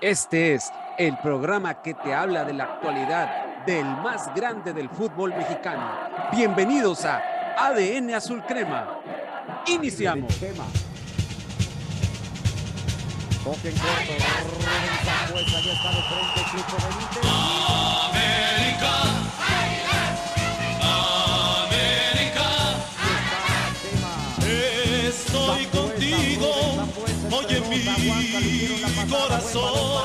Este es el programa que te habla de la actualidad del más grande del fútbol mexicano. Bienvenidos a ADN Azul Crema. Iniciamos. Corazón.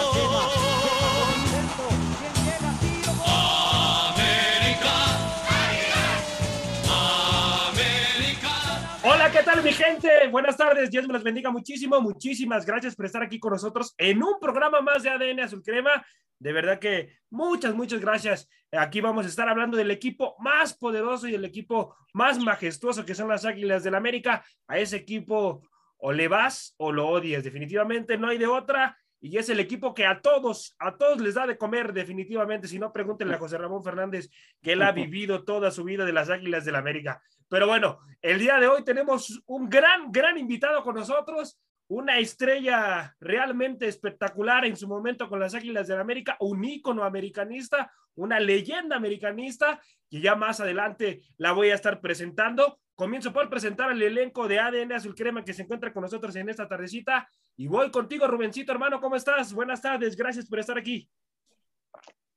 ¿qué tal mi gente? Buenas tardes, Dios me los bendiga muchísimo, muchísimas gracias por estar aquí con nosotros en un programa más de ADN Azul Crema. De verdad que muchas, muchas gracias. Aquí vamos a estar hablando del equipo más poderoso y el equipo más majestuoso que son las Águilas del América. A ese equipo o le vas o lo odias, definitivamente no hay de otra. Y es el equipo que a todos, a todos les da de comer, definitivamente. Si no, pregúntenle a José Ramón Fernández, que él ha vivido toda su vida de las Águilas del América. Pero bueno, el día de hoy tenemos un gran, gran invitado con nosotros, una estrella realmente espectacular en su momento con las Águilas del América, un ícono americanista, una leyenda americanista, que ya más adelante la voy a estar presentando. Comienzo por presentar al elenco de ADN Azul Crema que se encuentra con nosotros en esta tardecita. Y voy contigo, Rubencito, hermano, ¿cómo estás? Buenas tardes, gracias por estar aquí.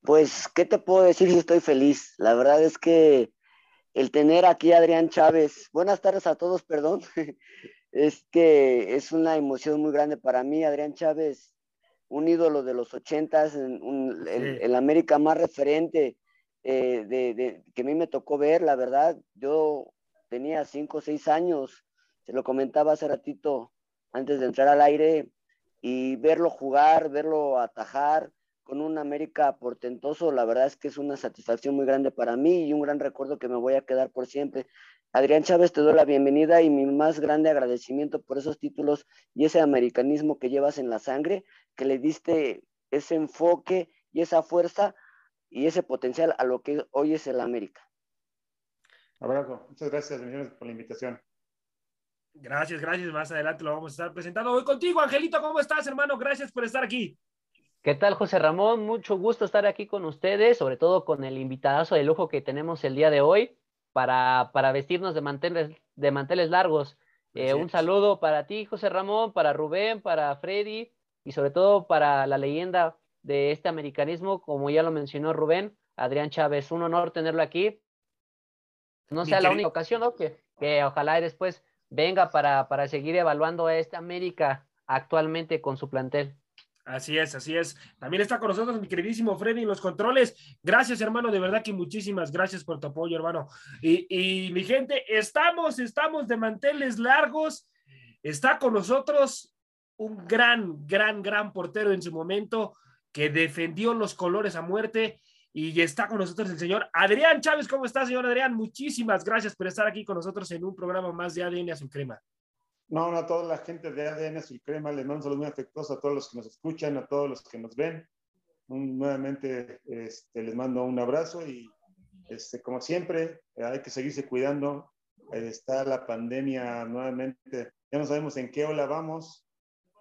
Pues, ¿qué te puedo decir si estoy feliz? La verdad es que el tener aquí a Adrián Chávez, buenas tardes a todos, perdón, es que es una emoción muy grande para mí. Adrián Chávez, un ídolo de los ochentas, un, el, el, América más referente eh, de, de, que a mí me tocó ver, la verdad, yo tenía cinco o seis años, se lo comentaba hace ratito antes de entrar al aire, y verlo jugar, verlo atajar, con un América portentoso, la verdad es que es una satisfacción muy grande para mí y un gran recuerdo que me voy a quedar por siempre. Adrián Chávez, te doy la bienvenida y mi más grande agradecimiento por esos títulos y ese americanismo que llevas en la sangre, que le diste ese enfoque y esa fuerza y ese potencial a lo que hoy es el América. Abrazo, muchas gracias, señores, por la invitación. Gracias, gracias. Más adelante lo vamos a estar presentando. Voy contigo, Angelito. ¿Cómo estás, hermano? Gracias por estar aquí. ¿Qué tal, José Ramón? Mucho gusto estar aquí con ustedes, sobre todo con el invitadazo de lujo que tenemos el día de hoy para, para vestirnos de manteles, de manteles largos. Eh, un saludo para ti, José Ramón, para Rubén, para Freddy y sobre todo para la leyenda de este americanismo, como ya lo mencionó Rubén, Adrián Chávez. Un honor tenerlo aquí. No sea la única ocasión, ¿no? Que, que ojalá después venga para, para seguir evaluando a esta América actualmente con su plantel. Así es, así es. También está con nosotros mi queridísimo Freddy en los controles. Gracias, hermano, de verdad que muchísimas gracias por tu apoyo, hermano. Y, y mi gente, estamos, estamos de manteles largos. Está con nosotros un gran, gran, gran portero en su momento que defendió los colores a muerte. Y está con nosotros el señor Adrián Chávez. ¿Cómo está, señor Adrián? Muchísimas gracias por estar aquí con nosotros en un programa más de ADN Azul Crema. No, no, a toda la gente de ADN Azul Crema, les mando un saludo muy afectuoso a todos los que nos escuchan, a todos los que nos ven. Un, nuevamente este, les mando un abrazo y este, como siempre hay que seguirse cuidando. Está la pandemia nuevamente, ya no sabemos en qué ola vamos,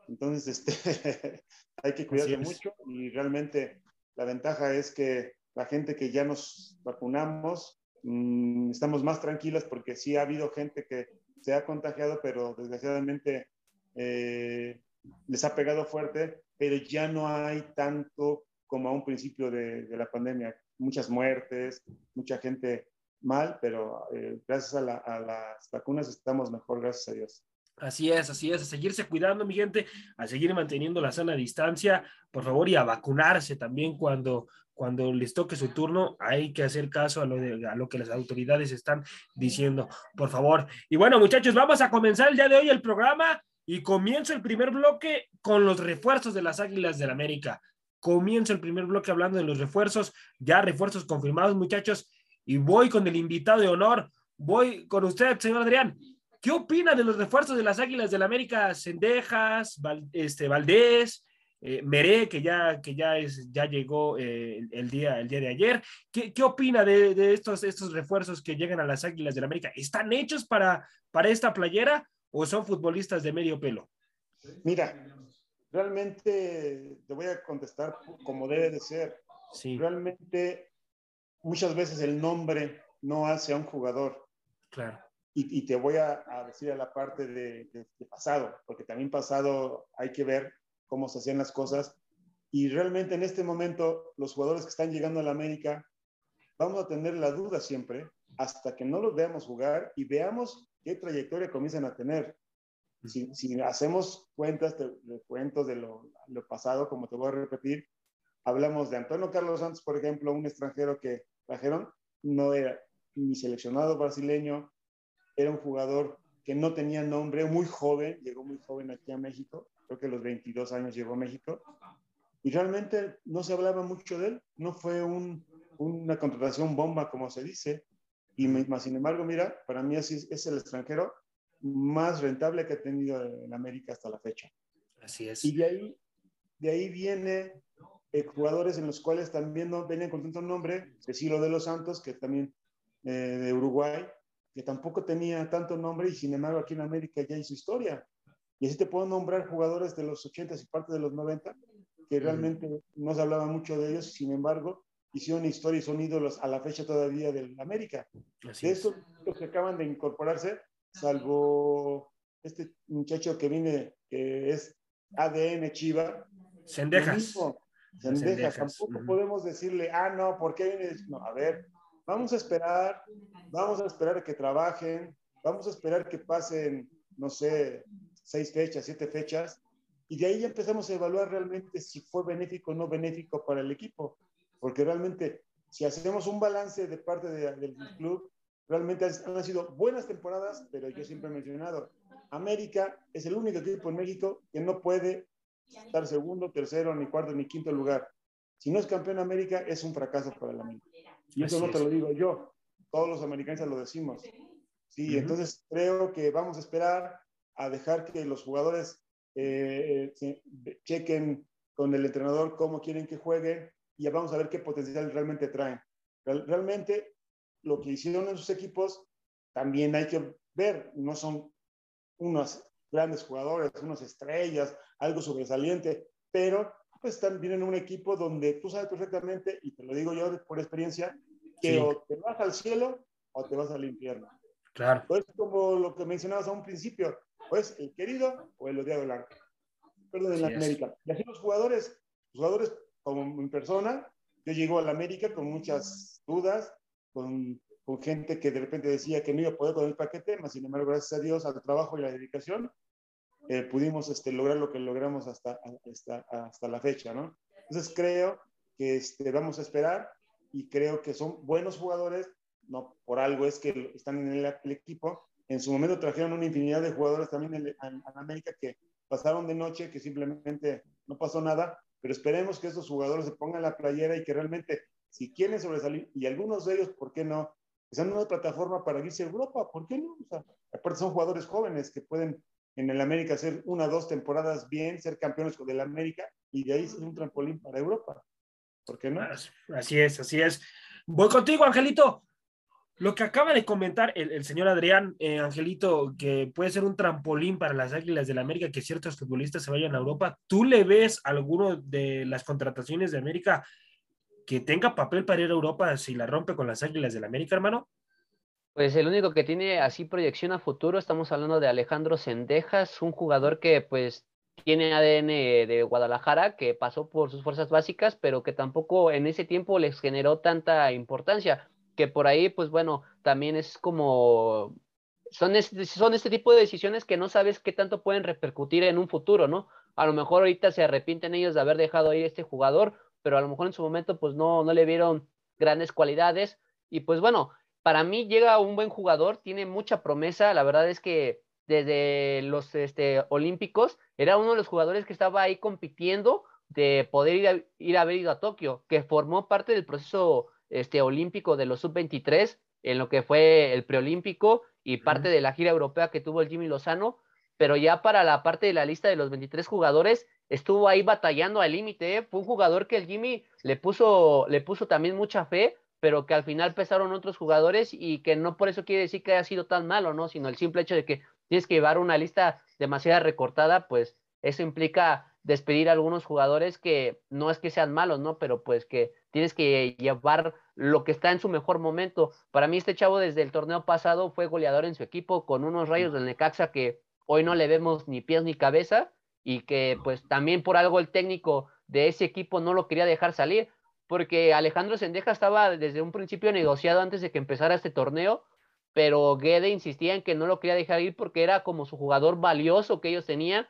entonces este, hay que cuidarse mucho y realmente la ventaja es que la gente que ya nos vacunamos, mmm, estamos más tranquilas porque sí ha habido gente que se ha contagiado, pero desgraciadamente eh, les ha pegado fuerte, pero ya no hay tanto como a un principio de, de la pandemia. Muchas muertes, mucha gente mal, pero eh, gracias a, la, a, las vacunas estamos mejor, gracias a Dios. Así es, así es, a seguirse cuidando, mi gente, a seguir manteniendo la sana distancia, por favor, y a vacunarse también cuando, cuando les toque su turno, hay que hacer caso a lo, de, a lo que las autoridades están diciendo, por favor. Y bueno, muchachos, vamos a comenzar el día de hoy el programa y comienzo el primer bloque con los refuerzos de las Águilas del América. Comienzo el primer bloque hablando de los refuerzos, ya refuerzos confirmados, muchachos, y voy con el invitado de honor, voy con usted, señor Adrián. ¿Qué opina de los refuerzos de las Águilas del América? Cendejas, Val, este, Valdés, eh, Meré, que ya, que ya, es, ya llegó eh, el, día, el día de ayer. ¿Qué, qué opina de, de, estos, estos refuerzos que llegan a las Águilas del América? ¿Están hechos para, para esta playera o son futbolistas de medio pelo? Mira, realmente te voy a contestar como debe de ser. Sí, Realmente muchas veces el nombre no hace a un jugador. claro. Y, y te voy a, a decir a la parte de, de- de pasado, porque también pasado hay que ver cómo se hacían las cosas. Y realmente en este momento los jugadores que están llegando a la América, vamos a tener la duda siempre hasta que no los veamos jugar y veamos qué trayectoria comienzan a tener. Si, si hacemos cuentas de, de cuentos de lo, lo pasado, como te voy a repetir, hablamos de Antonio Carlos Santos, por ejemplo, un extranjero que trajeron, no era ni seleccionado brasileño, era un jugador que no tenía nombre, muy joven, llegó muy joven aquí a México, creo que a los 22 años llegó a México, y realmente no se hablaba mucho de él, no fue un- una contratación bomba, como se dice, y me- más sin embargo, mira, para mí así es, es el extranjero más rentable que ha tenido en América hasta la fecha. Así es. Y de ahí, de ahí viene eh, jugadores en los cuales también no venían con tanto nombre, Cecilio de los Santos, que también eh, de Uruguay, que tampoco tenía tanto nombre y sin embargo aquí en América ya hizo historia. Y así te puedo nombrar jugadores de los 80 y parte de los 90 que realmente no se hablaba mucho de ellos, sin embargo, hicieron historia y son ídolos a la fecha todavía del América. Así De es. estos los que acaban de incorporarse, salvo este muchacho que viene, que es ADN Chiva, Cendejas. Cendejas, Tampoco podemos decirle, ah, no, ¿por qué vienes? No, a ver, vamos a esperar, vamos a esperar a que trabajen, vamos a esperar que pasen, no sé, seis fechas, siete fechas, y de ahí ya empezamos a evaluar realmente si fue benéfico o no benéfico para el equipo, porque realmente, si hacemos un balance de parte de- del club, realmente han han sido buenas temporadas, pero yo siempre he mencionado, América es el único equipo en México que no puede estar segundo, tercero, ni cuarto, ni quinto lugar. Si no es campeón América, es un fracaso para el América. Y eso Así no te es. lo digo yo, todos los americanos lo decimos. Sí, entonces creo que vamos a esperar a dejar que los jugadores eh, chequen con el entrenador cómo quieren que jueguen y ya vamos a ver qué potencial realmente traen. Real- realmente lo que hicieron en sus equipos también hay que ver, no son unos grandes jugadores, unas estrellas, algo sobresaliente, pero pues también en un equipo donde tú sabes perfectamente, y te lo digo yo por experiencia, que Sí. o te vas al cielo o te vas al infierno. Claro. Pues como lo que mencionabas a un principio, pues el querido o el odiado blanco. Perdón, en la es. América. Y así los jugadores, los jugadores como en persona, yo llego a la América con muchas dudas, con, con gente que de repente decía que no iba a poder con el paquete, mas sin embargo, gracias a Dios, al trabajo y la dedicación, eh, pudimos este, lograr lo que logramos hasta, hasta, hasta la fecha, ¿no? Entonces creo que este, vamos a esperar y creo que son buenos jugadores, no por algo es que están en el, el equipo. En su momento trajeron una infinidad de jugadores también en, en América que pasaron de noche, que simplemente no pasó nada, pero esperemos que estos jugadores se pongan la playera y que realmente, si quieren sobresalir, y algunos de ellos, ¿por qué no? Que sean una plataforma para irse a Europa, ¿por qué no? O aparte son jugadores jóvenes que pueden en el América hacer una o dos temporadas bien, ser campeones del América y de ahí ser un trampolín para Europa. ¿Por qué no? Así es, así es. Voy contigo, Angelito. Lo que acaba de comentar el, señor Adrián, eh, Angelito, que puede ser un trampolín para las Águilas del América, que ciertos futbolistas se vayan a Europa. ¿Tú le ves alguno de las contrataciones de América que tenga papel para ir a Europa si la rompe con las Águilas del América, hermano? Pues el único que tiene así proyección a futuro, estamos hablando de Alejandro Sendejas, un jugador que pues tiene ADN de Guadalajara, que pasó por sus fuerzas básicas, pero que tampoco en ese tiempo les generó tanta importancia, que por ahí pues bueno, también es como, son este, son este tipo de decisiones que no sabes qué tanto pueden repercutir en un futuro, ¿no? A lo mejor ahorita se arrepienten ellos de haber dejado ir a este jugador, pero a lo mejor en su momento pues no, no le vieron grandes cualidades y pues bueno, para mí llega un buen jugador, tiene mucha promesa, la verdad es que desde los este, Olímpicos era uno de los jugadores que estaba ahí compitiendo de poder ir a, ir a haber ido a Tokio, que formó parte del proceso este, olímpico de los sub-23, en lo que fue el preolímpico y parte uh -huh. de la gira europea que tuvo el Jimmy Lozano, pero ya para la parte de la lista de los 23 jugadores estuvo ahí batallando al límite, ¿eh? fue un jugador que el Jimmy le puso, le puso también mucha fe, pero que al final pesaron otros jugadores y que no por eso quiere decir que haya sido tan malo, ¿no? Sino el simple hecho de que tienes que llevar una lista demasiado recortada, pues eso implica despedir a algunos jugadores que no es que sean malos, ¿no? Pero pues que tienes que llevar lo que está en su mejor momento. Para mí este chavo desde el torneo pasado fue goleador en su equipo con unos rayos del Necaxa que hoy no le vemos ni pies ni cabeza y que pues también por algo el técnico de ese equipo no lo quería dejar salir, porque Alejandro Sendeja estaba desde un principio negociado antes de que empezara este torneo, pero Guede insistía en que no lo quería dejar ir porque era como su jugador valioso que ellos tenían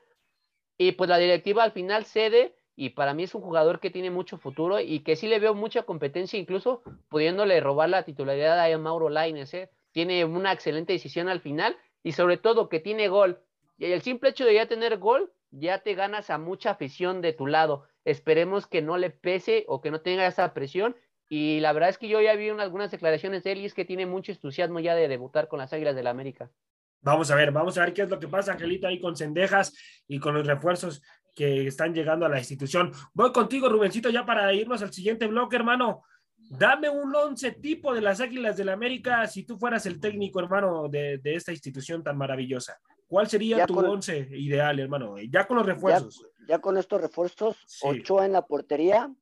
y pues la directiva al final cede y para mí es un jugador que tiene mucho futuro y que sí le veo mucha competencia, incluso pudiéndole robar la titularidad a Mauro Laines. ¿eh? Tiene una excelente decisión al final y sobre todo que tiene gol. Y el simple hecho de ya tener gol, ya te ganas a mucha afición de tu lado. Esperemos que no le pese o que no tenga esa presión. Y la verdad es que yo ya vi algunas declaraciones de él y es que tiene mucho entusiasmo ya de debutar con las Águilas del la América. Vamos a ver, vamos a ver qué es lo que pasa, Angelita, ahí con Cendejas y con los refuerzos que están llegando a la institución. Voy contigo, Rubencito, ya para irnos al siguiente bloque, hermano. Dame un once tipo de las Águilas del la América si tú fueras el técnico, hermano, de, esta institución tan maravillosa. ¿Cuál sería tu once ideal, hermano? Ya con los refuerzos. Ya, con estos refuerzos, Ochoa en la portería.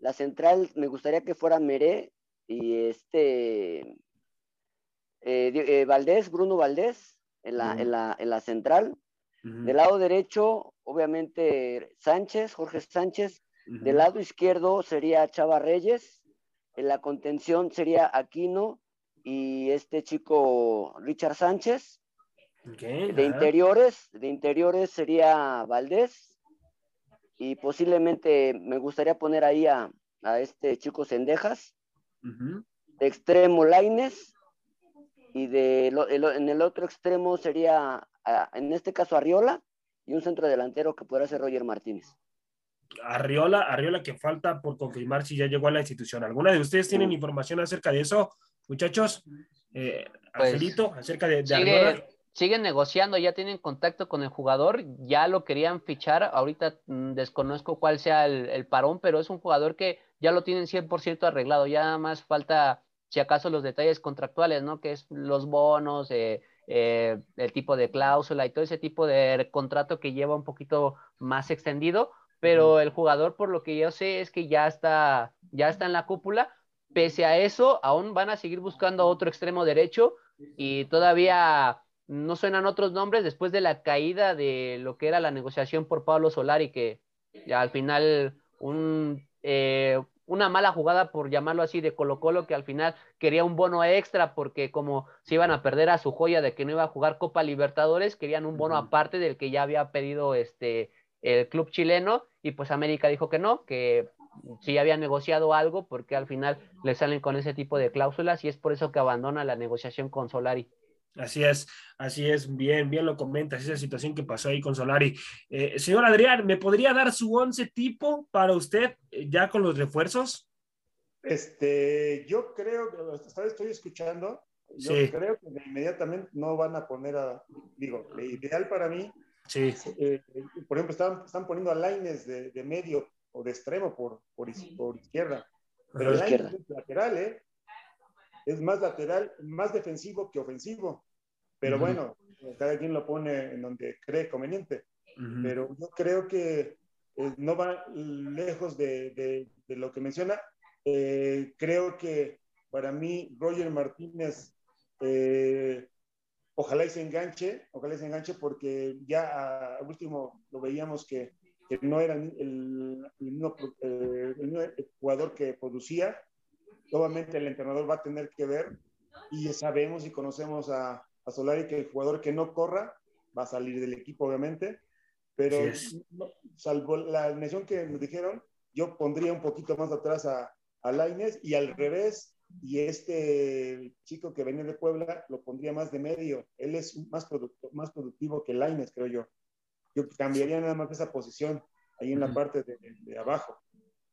La central me gustaría que fuera Meré y este eh, eh, Valdés, Bruno Valdés, en la, en la, en la central. Del lado derecho, obviamente, Sánchez, Jorge Sánchez. Del lado izquierdo sería Chava Reyes. En la contención sería Aquino y este chico Richard Sánchez. de interiores, de interiores sería Valdés. Y posiblemente me gustaría poner ahí a, este chico Cendejas. De extremo Laines y de en el otro extremo sería, en este caso, Arriola y un centro delantero que pudiera ser Roger Martínez. Arriola, Arriola que falta por confirmar si ya llegó a la institución. ¿Alguna de ustedes tienen información acerca de eso, muchachos? Eh, pues, Angelito, acerca de, Arriola. Siguen negociando, ya tienen contacto con el jugador, ya lo querían fichar. Ahorita mm, desconozco cuál sea el, el, parón, pero es un jugador que ya lo tienen 100% arreglado. Ya más falta si acaso los detalles contractuales, ¿no? Que es los bonos, eh, eh, el tipo de cláusula y todo ese tipo de contrato que lleva un poquito más extendido, pero el jugador, por lo que yo sé, es que ya está, ya está en la cúpula. Pese a eso, aún van a seguir buscando otro extremo derecho y todavía no suenan otros nombres después de la caída de lo que era la negociación por Pablo Solari, que ya al final un, eh, una mala jugada, por llamarlo así, de Colo Colo, que al final quería un bono extra porque como se iban a perder a su joya de que no iba a jugar Copa Libertadores, querían un bono aparte del que ya había pedido este el club chileno y pues América dijo que no, que sí había negociado algo porque al final le salen con ese tipo de cláusulas y es por eso que abandona la negociación con Solari. Así es, así es, bien, bien lo comentas, esa situación que pasó ahí con Solari. Eh, señor Adrián, ¿me podría dar su once tipo para usted eh, ya con los refuerzos? Este, yo creo que, Estoy escuchando, yo creo que inmediatamente no van a poner a, digo, lo ideal para mí, sí. Eh, por ejemplo, están, están poniendo a Laines de, de, medio o de extremo por, por, por izquierda, pero el es lateral, ¿eh? es más lateral, más defensivo que ofensivo. Pero bueno, cada quien lo pone en donde cree conveniente. Pero yo creo que eh, no va lejos de, lo que menciona. Eh, creo que para mí Roger Martínez, eh, ojalá y se enganche, ojalá y se enganche porque ya al último lo veíamos que, no era el, el, jugador que producía Obviamente el entrenador va a tener que ver y sabemos y conocemos a, a Solari que el jugador que no corra va a salir del equipo, obviamente, pero salvo la alineación que nos dijeron, yo pondría un poquito más atrás a, a Laines y al revés, y este chico que venía de Puebla lo pondría más de medio. Él es más, más productivo que Laines, creo yo. Yo cambiaría nada más esa posición ahí en la parte de, de abajo.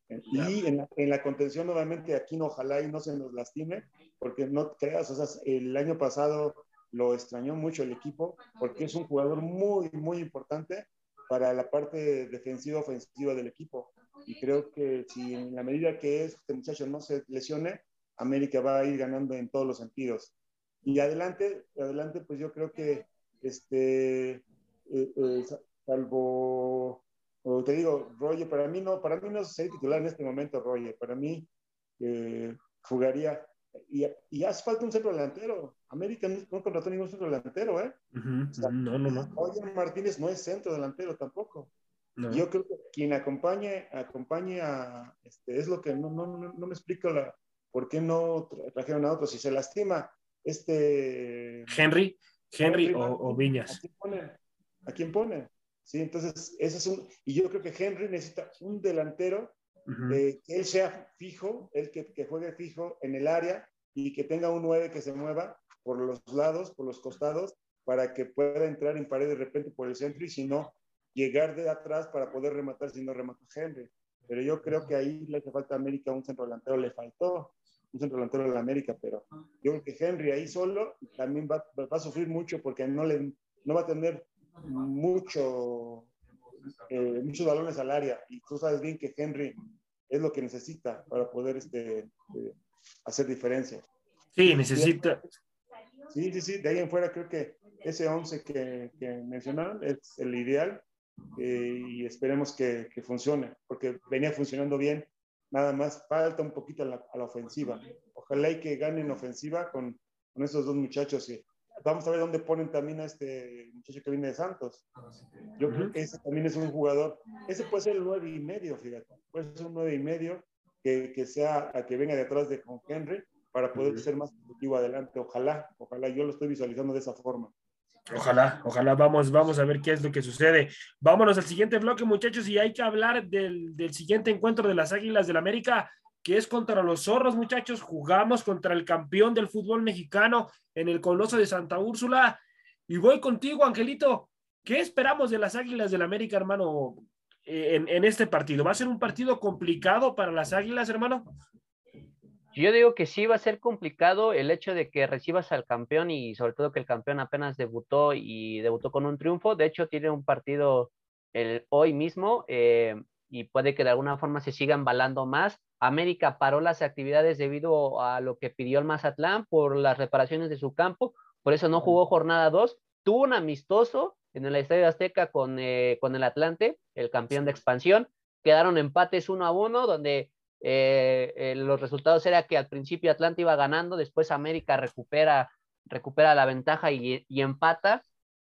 Y en la, contención, nuevamente, aquí no, ojalá y no se nos lastime, porque no creas, o sea, el año pasado lo extrañó mucho el equipo, porque es un jugador muy, muy importante para la parte defensiva ofensiva del equipo. Y creo que si en la medida que este muchacho no se lesione, América va a ir ganando en todos los sentidos. Y adelante, adelante, pues yo creo que este, eh, eh, salvo te digo, Roger, para mí no, para mí no sería titular en este momento, Roger. Para mí eh, jugaría y, y, hace falta un centro delantero. América no, no contrató ningún centro delantero, ¿eh? no, no, no. Roger Martínez no es centro delantero tampoco. Yo creo que quien acompañe, acompañe a, este, es lo que no, no, no, me explico la, por qué no trajeron a otros. Si se lastima este... Henry, Henry, o, Viñas. ¿A quién ponen? ¿A quién ponen? Sí, entonces, ese es un, y yo creo que Henry necesita un delantero que él sea fijo, él que, que, juegue fijo en el área y que tenga un 9 que se mueva por los lados, por los costados, para que pueda entrar en pared de repente por el centro y si no, llegar de atrás para poder rematar si no remata Henry. Pero yo creo que ahí le hace falta a América un centro delantero, le faltó un centro delantero de la América, pero yo creo que Henry ahí solo también va, va a sufrir mucho porque no, le, no va a tener mucho, eh, muchos balones al área y tú sabes bien que Henry es lo que necesita para poder este, eh, hacer diferencia. Sí, necesita. Sí, sí, sí, de ahí en fuera creo que ese 11 que, que mencionaron es el ideal eh, y esperemos que, que, funcione, porque venía funcionando bien, nada más falta un poquito a la, a la ofensiva. Ojalá y que ganen ofensiva con, con esos dos muchachos. Vamos a ver dónde ponen también a este muchacho que viene de Santos. Yo creo que ese también es un jugador, ese puede ser el nueve y medio, fíjate, puede ser un nueve y medio que, que sea, a que venga detrás de con Henry para poder ser más productivo adelante. Ojalá, ojalá, yo lo estoy visualizando de esa forma. Ojalá, ojalá, vamos, vamos a ver qué es lo que sucede. Vámonos al siguiente bloque, muchachos, y hay que hablar del, del siguiente encuentro de las Águilas del América, que es contra los zorros, muchachos. Jugamos contra el campeón del fútbol mexicano en el Coloso de Santa Úrsula. Y voy contigo, Angelito. ¿Qué esperamos de las Águilas del América, hermano, en, en este partido? ¿Va a ser un partido complicado para las Águilas, hermano? Yo digo que sí va a ser complicado el hecho de que recibas al campeón y sobre todo que el campeón apenas debutó y debutó con un triunfo. De hecho, tiene un partido hoy mismo eh, y puede que de alguna forma se siga embalando más. América paró las actividades debido a lo que pidió el Mazatlán por las reparaciones de su campo, por eso no jugó jornada 2. Tuvo un amistoso en el Estadio Azteca con, eh, con el Atlante, el campeón de expansión. Quedaron empates uno a uno, donde eh, eh, los resultados era que al principio Atlanta iba ganando, después América recupera, recupera la ventaja y, empata,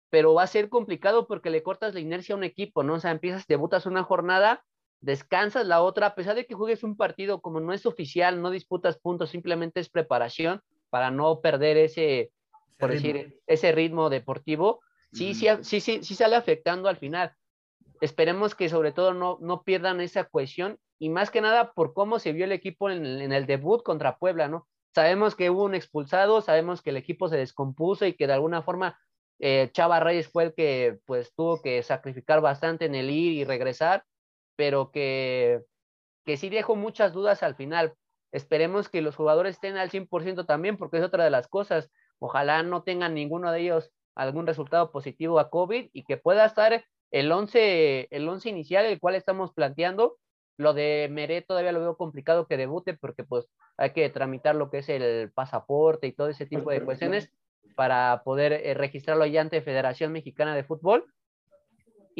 pero va a ser complicado porque le cortas la inercia a un equipo, ¿no? O sea, empiezas, debutas una jornada, descansas la otra, a pesar de que juegues un partido como no es oficial, no disputas puntos, simplemente es preparación para no perder ese, por decir, ese ritmo deportivo, sí, sí, sí, sí, sí sale afectando al final. Esperemos que sobre todo no, no pierdan esa cohesión y más que nada por cómo se vio el equipo en el, debut contra Puebla, ¿no? Sabemos que hubo un expulsado, sabemos que el equipo se descompuso y que de alguna forma eh, Chava Reyes fue el que pues tuvo que sacrificar bastante en el ir y regresar, pero que, que sí dejó muchas dudas al final. Esperemos que los jugadores estén al 100% también, porque es otra de las cosas. Ojalá no tengan ninguno de ellos algún resultado positivo a COVID y que pueda estar el 11, el 11 inicial, el cual estamos planteando, lo de Meret todavía lo veo complicado que debute porque pues hay que tramitar lo que es el pasaporte y todo ese tipo de cuestiones para poder eh, registrarlo ya ante Federación Mexicana de Fútbol.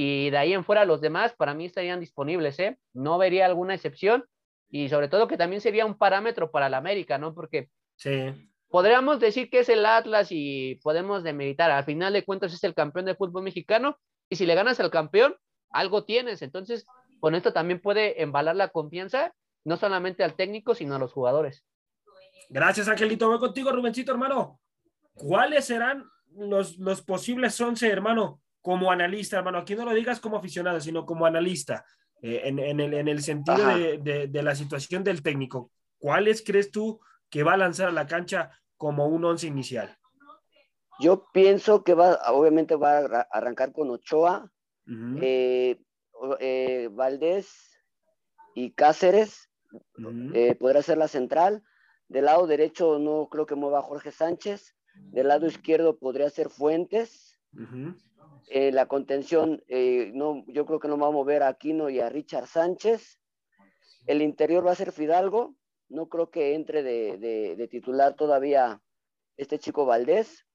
Y de ahí en fuera los demás para mí estarían disponibles, ¿eh? No vería alguna excepción y sobre todo que también sería un parámetro para la América, ¿no? Porque sí. podríamos decir que es el Atlas y podemos demeritar, al final de cuentas es el campeón de fútbol mexicano y si le ganas al campeón, algo tienes. Entonces, con esto también puede embalar la confianza, no solamente al técnico, sino a los jugadores. Gracias, Angelito. Voy contigo, Rubencito, hermano. ¿Cuáles serán los, los posibles 11, hermano, como analista, hermano? Aquí no lo digas como aficionado, sino como analista, eh, en, en, el, en, el, sentido de, de, la situación del técnico. ¿Cuáles crees tú que va a lanzar a la cancha como un once inicial? Yo pienso que va, obviamente va a arrancar con Ochoa, eh, eh, Valdés y Cáceres, podrá ser la central. Del lado derecho no creo que mueva Jorge Sánchez. Del lado izquierdo podría ser Fuentes. Eh, la contención, no, yo creo que no va a mover a Aquino y a Richard Sánchez. El interior va a ser Fidalgo. No creo que entre de, titular todavía este chico Valdés.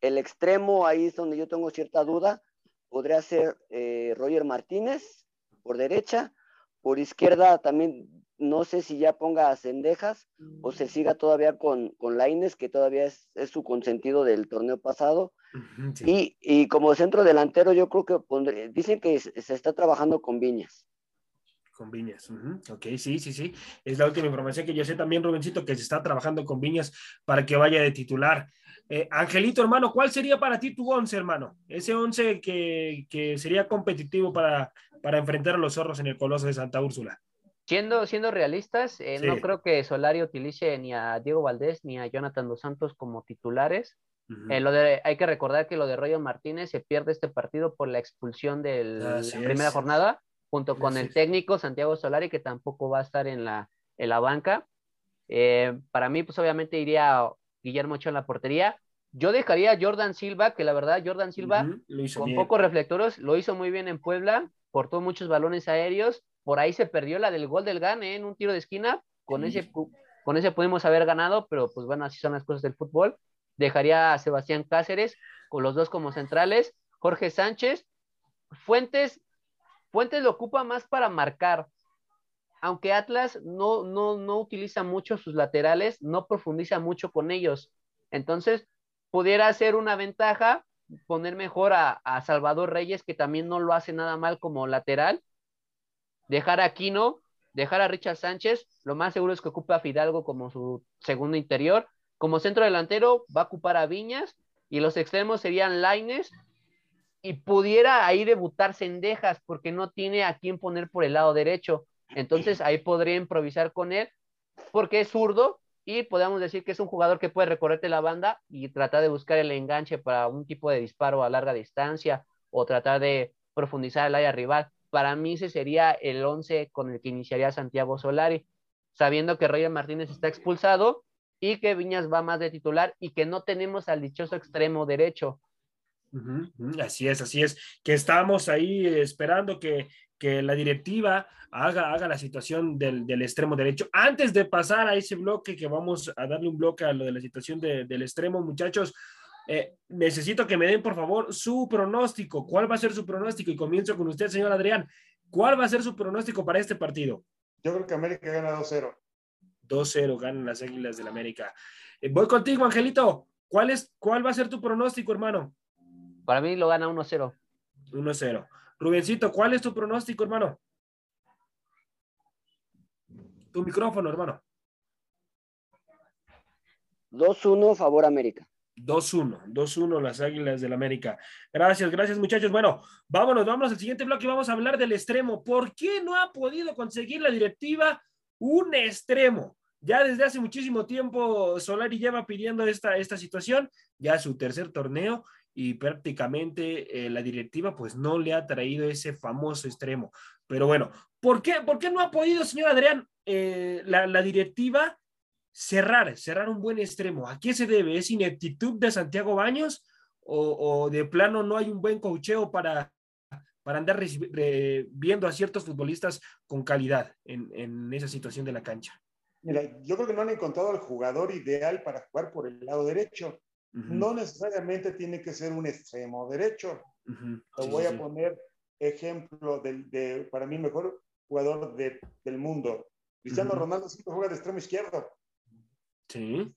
El extremo, ahí es donde yo tengo cierta duda podría ser eh, Roger Martínez por derecha, por izquierda también no sé si ya ponga a Cendejas o se siga todavía con, con Laines, que todavía es, es, su consentido del torneo pasado. Sí. Y, y, como centro delantero, yo creo que pondré, dicen que se está trabajando con Viñas. Con Viñas, uh -huh. ok, sí, sí, sí. Es la última información que yo sé también, Rubencito, que se está trabajando con Viñas para que vaya de titular. Eh, Angelito, hermano, ¿cuál sería para ti tu once, hermano? Ese once que, que sería competitivo para, para enfrentar a los zorros en el Coloso de Santa Úrsula. Siendo, siendo realistas, eh, sí. no creo que Solari utilice ni a Diego Valdés ni a Jonathan Dos Santos como titulares. Uh -huh. eh, lo de, hay que recordar que lo de Roger Martínez se pierde este partido por la expulsión de la primera jornada, junto con el técnico Santiago Solari, que tampoco va a estar en la, en la banca. Eh, para mí, pues obviamente iría Guillermo Ochoa en la portería. Yo dejaría a Jordan Silva, que la verdad, Jordan Silva, uh -huh. con bien. pocos reflectores, lo hizo muy bien en Puebla, cortó muchos balones aéreos por ahí se perdió la del gol del Gane ¿eh? en un tiro de esquina. Con, sí. ese, con ese pudimos haber ganado, pero pues bueno, así son las cosas del fútbol. Dejaría a Sebastián Cáceres con los dos como centrales. Jorge Sánchez. Fuentes, Fuentes lo ocupa más para marcar. Aunque Atlas no, no, no utiliza mucho sus laterales, no profundiza mucho con ellos. Entonces, pudiera ser una ventaja poner mejor a, a Salvador Reyes, que también no lo hace nada mal como lateral dejar a Aquino, dejar a Richard Sánchez, lo más seguro es que ocupe a Fidalgo como su segundo interior. Como centro delantero va a ocupar a Viñas y los extremos serían Laines y pudiera ahí debutar Cendejas porque no tiene a quién poner por el lado derecho. Entonces ahí podría improvisar con él porque es zurdo y podemos decir que es un jugador que puede recorrerte la banda y tratar de buscar el enganche para un tipo de disparo a larga distancia o tratar de profundizar el área rival para mí ese sería el 11 con el que iniciaría Santiago Solari, sabiendo que Roger Martínez está expulsado y que Viñas va más de titular y que no tenemos al dichoso extremo derecho. Así es, así es, que estamos ahí esperando que, que la directiva haga, haga la situación del, del, extremo derecho. Antes de pasar a ese bloque, que vamos a darle un bloque a lo de la situación de, del extremo, muchachos, eh, necesito que me den, por favor, su pronóstico. ¿Cuál va a ser su pronóstico? Y comienzo con usted, señor Adrián. ¿Cuál va a ser su pronóstico para este partido? Yo creo que América gana 2-0. 2-0 ganan las Águilas del América. Eh, voy contigo, Angelito. ¿Cuál, es, ¿Cuál va a ser tu pronóstico, hermano? Para mí lo gana 1-0. 1-0. Rubencito, ¿cuál es tu pronóstico, hermano? Tu micrófono, hermano. 2-1 favor América. 2-1, 2-1 las Águilas del América. Gracias, gracias muchachos. Bueno, vámonos, vámonos al siguiente bloque y vamos a hablar del extremo. ¿Por qué no ha podido conseguir la directiva un extremo? Ya desde hace muchísimo tiempo Solari lleva pidiendo esta, esta situación, ya su tercer torneo y prácticamente eh, la directiva pues no le ha traído ese famoso extremo. Pero bueno, ¿por qué, por qué no ha podido, señor Adrián, eh, la, la directiva cerrar, cerrar un buen extremo. ¿A qué se debe? ¿Es ineptitud de Santiago Baños o, o de plano no hay un buen cocheo para, para andar viendo a ciertos futbolistas con calidad en, en, esa situación de la cancha? Mira, yo creo que no han encontrado al jugador ideal para jugar por el lado derecho. Uh -huh. No necesariamente tiene que ser un extremo derecho. Uh -huh. Te sí, voy sí. a poner ejemplo del, de, para mí, mejor jugador de, del mundo. Cristiano uh -huh. Ronaldo siempre juega de extremo izquierdo. Sí.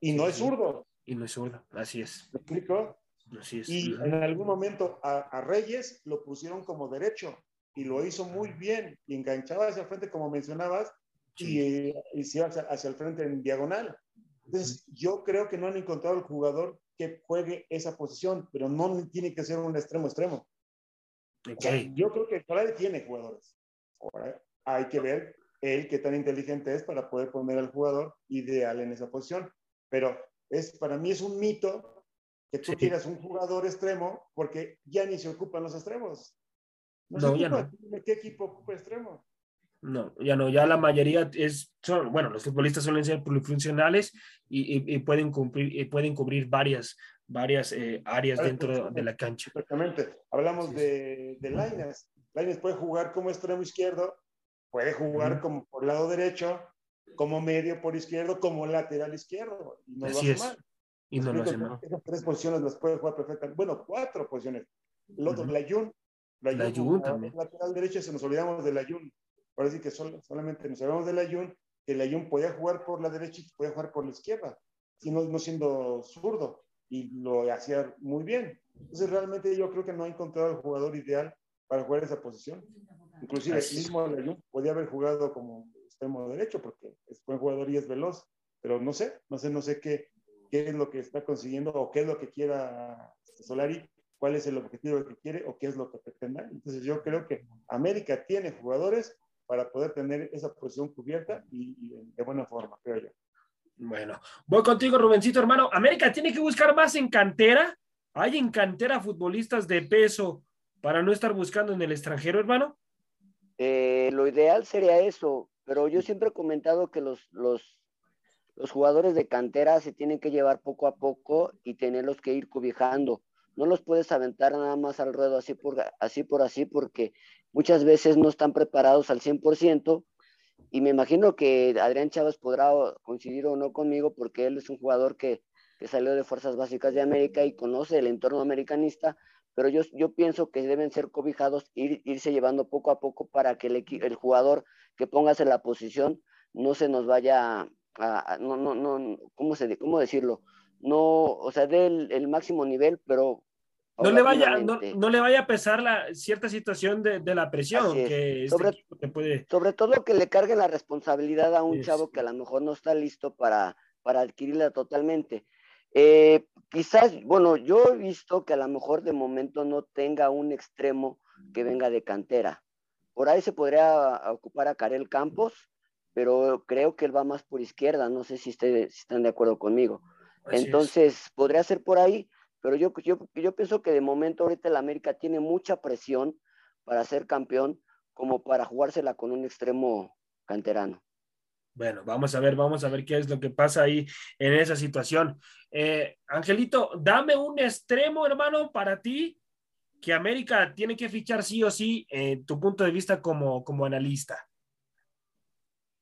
Y no es zurdo. Y no es zurdo, así es. ¿Me explico? Así es. Y en algún momento a, a, Reyes lo pusieron como derecho y lo hizo muy bien y enganchaba hacia el frente, como mencionabas, sí. y, y se iba hacia, hacia, el frente en diagonal. Entonces, yo creo que no han encontrado el jugador que juegue esa posición, pero no tiene que ser un extremo extremo. Okay. O sea, yo creo que Solari tiene jugadores. Ahora, hay que ver él qué tan inteligente es para poder poner al jugador ideal en esa posición. Pero es, para mí es un mito que tú sí. quieras un jugador extremo porque ya ni se ocupan los extremos. No, no ya no. ¿Qué equipo ocupa extremo? No, ya no, ya la mayoría es, son, bueno, los futbolistas suelen ser polifuncionales y, y, y pueden, cumplir, y pueden cubrir varias, varias eh, áreas dentro de la cancha. Exactamente. Hablamos sí. de, de Laines. Laines puede jugar como extremo izquierdo, puede jugar uh -huh. como por lado derecho, como medio por izquierdo, como lateral izquierdo. Y no Así lo hace es. mal. Y no lo hace mal. Esas tres posiciones las puede jugar perfectamente. Bueno, cuatro posiciones. el otro, la Layun. Layun también. Lateral derecho, se nos olvidamos de Layun. Parece que solamente nos hablamos de Layun, que Layun podía jugar por la derecha y podía jugar por la izquierda, y no, no siendo zurdo, y lo hacía muy bien. Entonces, realmente yo creo que no ha encontrado el jugador ideal para jugar esa posición. Inclusive el mismo Layun podía haber jugado como extremo derecho, porque es buen jugador y es veloz, pero no sé, no sé, no sé qué, qué es lo que está consiguiendo o qué es lo que quiera Solari, cuál es el objetivo que quiere o qué es lo que pretende. Entonces yo creo que América tiene jugadores para poder tener esa posición cubierta y, de buena forma, creo yo. Bueno, voy contigo, Rubencito, hermano. América tiene que buscar más en cantera. ¿Hay en cantera futbolistas de peso para no estar buscando en el extranjero, hermano? Eh, lo ideal sería eso, pero yo siempre he comentado que los, los, los jugadores de cantera se tienen que llevar poco a poco y tenerlos que ir cobijando. No los puedes aventar nada más al ruedo así por así, por así porque muchas veces no están preparados al 100% y me imagino que Adrián Chávez podrá coincidir o no conmigo porque él es un jugador que, que salió de Fuerzas Básicas de América y conoce el entorno americanista, pero yo, yo pienso que deben ser cobijados, ir, irse llevando poco a poco para que el, el jugador que pongas en la posición no se nos vaya a, no, no, no, ¿cómo, se, ¿cómo decirlo? No, o sea, dé el, máximo nivel, pero no le vaya no, le vaya a pesar la cierta situación de, de la presión que este sobre, puede... sobre todo que le carguen la responsabilidad a un chavo que a lo mejor no está listo para, para adquirirla totalmente. Eh, quizás, bueno, yo he visto que a lo mejor de momento no tenga un extremo que venga de cantera. Por ahí se podría ocupar a Karel Campos, pero creo que él va más por izquierda, no sé si, están de acuerdo conmigo. Entonces, podría ser por ahí, pero yo, yo, yo pienso que de momento ahorita el América tiene mucha presión para ser campeón como para jugársela con un extremo canterano. Bueno, vamos a ver, vamos a ver qué es lo que pasa ahí en esa situación. Eh, Angelito, dame un extremo, hermano, para ti que América tiene que fichar sí o sí, en tu punto de vista como, como analista.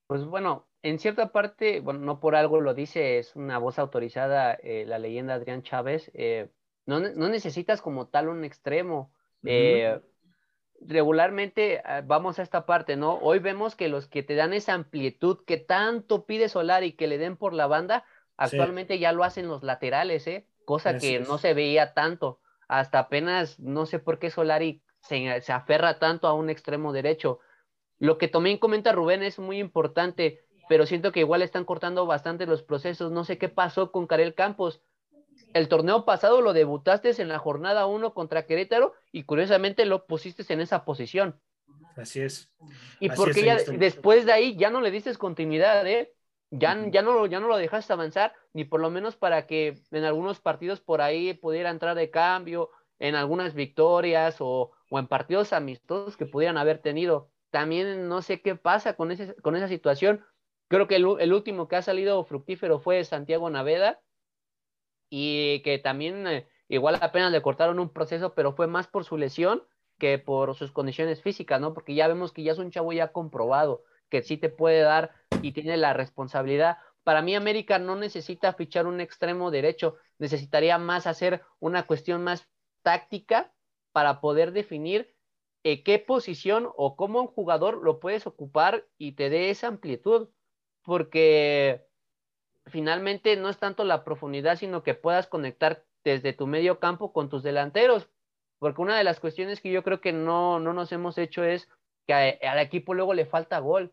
Pues bueno, en cierta parte, bueno, no por algo lo dice, es una voz autorizada, eh, la leyenda Adrián Chávez. Eh, no, no, necesitas como tal un extremo. Eh, regularmente ah, vamos a esta parte, ¿no? Hoy vemos que los que te dan esa amplitud que tanto pide Solari que le den por la banda, actualmente ya lo hacen los laterales, ¿eh? Cosa que no se veía tanto hasta apenas no sé por qué Solari se, se, aferra tanto a un extremo derecho. Lo que también comenta Rubén es muy importante, pero siento que igual están cortando bastante los procesos. No sé qué pasó con Karel Campos. El torneo pasado lo debutaste en la jornada 1 contra Querétaro y curiosamente lo pusiste en esa posición. Así es. Y porque ya, después de ahí ya no le diste continuidad, ¿eh? Ya, ya, no, ya no lo dejaste avanzar, ni por lo menos para que en algunos partidos por ahí pudiera entrar de cambio, en algunas victorias o, o en partidos amistosos que pudieran haber tenido. También no sé qué pasa con, ese, con esa situación. Creo que el, el, último que ha salido fructífero fue Santiago Naveda y que también eh, igual apenas le cortaron un proceso, pero fue más por su lesión que por sus condiciones físicas, ¿no? Porque ya vemos que ya es un chavo ya comprobado, que sí te puede dar y tiene la responsabilidad. Para mí América no necesita fichar un extremo derecho, necesitaría más hacer una cuestión más táctica para poder definir eh, qué posición o cómo un jugador lo puedes ocupar y te dé esa amplitud, porque finalmente no es tanto la profundidad, sino que puedas conectar desde tu medio campo con tus delanteros, porque una de las cuestiones que yo creo que no, no nos hemos hecho es que al equipo luego le falta gol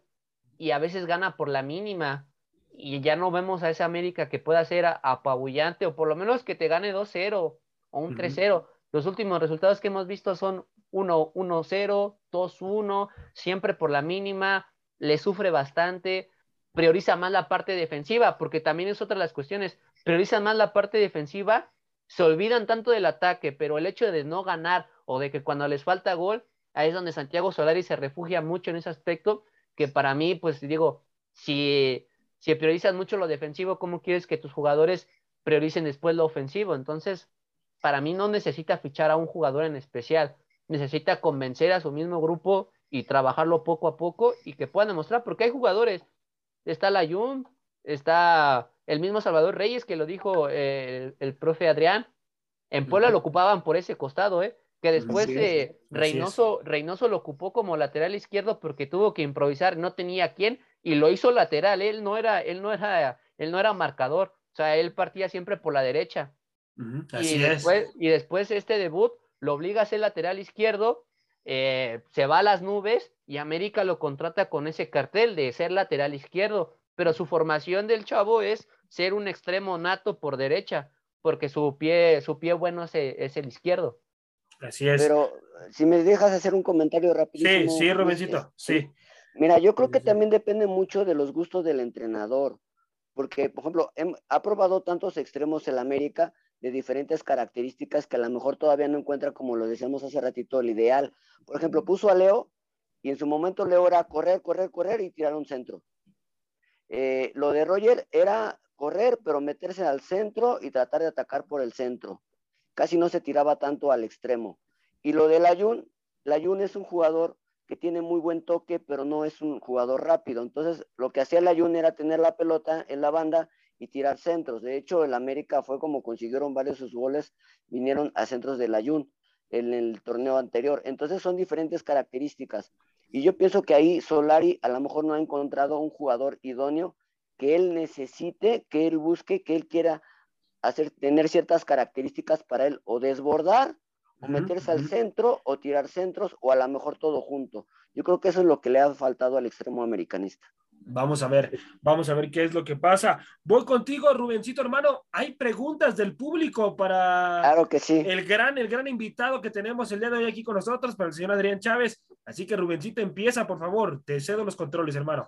y a veces gana por la mínima y ya no vemos a esa América que pueda ser apabullante o por lo menos que te gane 2-0 o un 3-0. Los últimos resultados que hemos visto son 1-0, 2-1, siempre por la mínima, le sufre bastante, prioriza más la parte defensiva, porque también es otra de las cuestiones, prioriza más la parte defensiva, se olvidan tanto del ataque, pero el hecho de no ganar o de que cuando les falta gol, ahí es donde Santiago Solari se refugia mucho en ese aspecto que para mí, pues digo, si, si priorizas mucho lo defensivo, ¿cómo quieres que tus jugadores prioricen después lo ofensivo? Entonces, para mí no necesita fichar a un jugador en especial, necesita convencer a su mismo grupo y trabajarlo poco a poco y que puedan demostrar, porque hay jugadores, está Layun, está el mismo Salvador Reyes que lo dijo eh, el, profe Adrián, en Puebla lo ocupaban por ese costado, ¿eh? que después eh. Reynoso, Reynoso lo ocupó como lateral izquierdo porque tuvo que improvisar, no tenía quién, y lo hizo lateral, él no era, él no era, él no era marcador, o sea, él partía siempre por la derecha. Y Así es. después, y después este debut lo obliga a ser lateral izquierdo, eh, se va a las nubes y América lo contrata con ese cartel de ser lateral izquierdo, pero su formación del chavo es ser un extremo nato por derecha, porque su pie, su pie bueno es, es el izquierdo. Así es. Pero si me dejas hacer un comentario sí, rapidísimo. sí, Luis, Rubencito, este, sí. Mira, yo creo Sí, que sí. también depende mucho de los gustos del entrenador, porque, por ejemplo, ha probado tantos extremos el América de diferentes características que a lo mejor todavía no encuentra, como lo decíamos hace ratito, el ideal. Por ejemplo, puso a Leo y en su momento Leo era correr, correr, correr y tirar un centro. Eh, lo de Roger era correr, pero meterse al centro y tratar de atacar por el centro. Casi no se tiraba tanto al extremo. Y lo de Layun, Layun es un jugador que tiene muy buen toque, pero no es un jugador rápido. Entonces, lo que hacía Layun era tener la pelota en la banda y tirar centros. De hecho, el América fue como consiguieron varios de sus goles, vinieron a centros de Layun en el torneo anterior. Entonces, son diferentes características. Y yo pienso que ahí Solari a lo mejor no ha encontrado un jugador idóneo que él necesite, que él busque, que él quiera hacer, tener ciertas características para él o desbordar o meterse al centro o tirar centros o a lo mejor todo junto. Yo creo que eso es lo que le ha faltado al extremo americanista. Vamos a ver, vamos a ver qué es lo que pasa. Voy contigo, Rubencito, hermano. Hay preguntas del público para Claro que sí. el gran, el gran invitado que tenemos el día de hoy aquí con nosotros, para el señor Adrián Chávez. Así que, Rubencito, empieza, por favor. Te cedo los controles, hermano.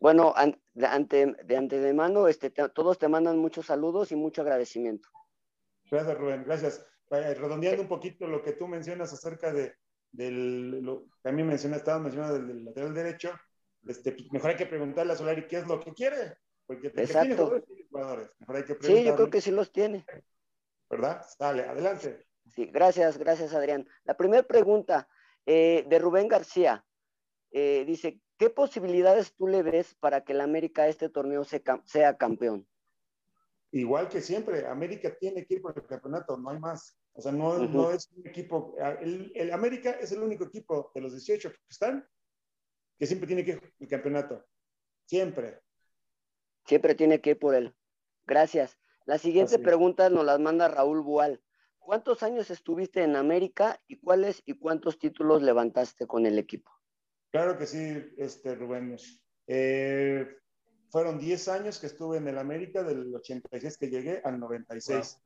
Bueno, an- de, ante, de antemano, este, te- todos te mandan muchos saludos y mucho agradecimiento. Gracias, Rubén, gracias. Redondeando un poquito lo que tú mencionas acerca de, del, lo, también mencioné, estaba mencionando del, del lateral derecho, este, pues, mejor hay que preguntarle a Solari qué es lo que quiere, porque el que tiene Exacto. jugadores. Mejor hay que Sí, yo creo que sí los tiene. ¿verdad? Dale, adelante. Sí, gracias, gracias Adrián. La primera pregunta eh, de Rubén García eh, dice, ¿qué posibilidades tú le ves para que el América este torneo se sea campeón? Igual que siempre, América tiene que ir por el campeonato, no hay más. O sea, no, no es un equipo. El, el América es el único equipo de los 18 que están que siempre tiene que ir el campeonato. Siempre. Siempre tiene que ir por él. Gracias. La siguiente pregunta nos la manda Raúl Bual. ¿Cuántos años estuviste en América y cuáles y cuántos títulos levantaste con el equipo? Claro que sí, este, Rubén. Eh, fueron 10 años que estuve en el América, del 86 que llegué al 96.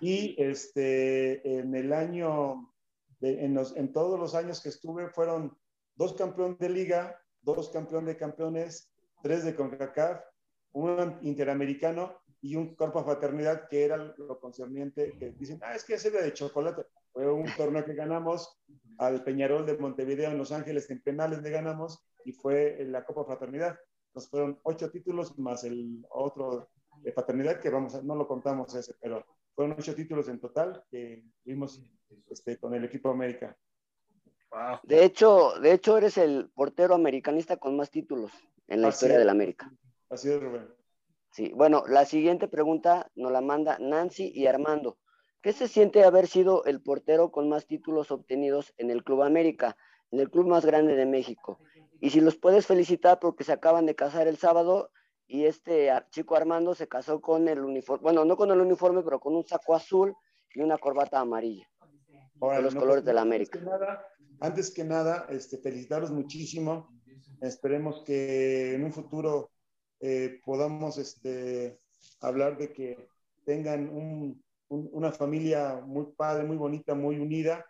Y este, en el año, de- en, los- en todos los años que estuve, fueron dos campeón de liga, dos campeón de campeones, tres de CONCACAF, un interamericano y un cuerpo fraternidad que era lo concerniente, que dicen, ah, es que ese era de chocolate. Fue un torneo que ganamos al Peñarol de Montevideo en Los Ángeles, en penales le ganamos, y fue en la Copa Fraternidad. Nos fueron ocho títulos más el otro de fraternidad, que vamos a, no lo contamos ese, pero fueron ocho títulos en total que tuvimos este, con el equipo América. Wow. De hecho, de hecho eres el portero americanista con más títulos en la Así historia es. del América. Así es, Rubén. Sí, bueno, la siguiente pregunta nos la manda Nancy y Armando. ¿Qué se siente haber sido el portero con más títulos obtenidos en el Club América, en el club más grande de México? Y si los puedes felicitar porque se acaban de casar el sábado y este chico Armando se casó con el uniforme, bueno, no con el uniforme, pero con un saco azul y una corbata amarilla. Ahora, De los no, colores pues, de la antes América. que nada, antes que nada, este, felicitarlos muchísimo. Esperemos que en un futuro eh, podamos este, hablar de que tengan un- un- una familia muy padre, muy bonita, muy unida,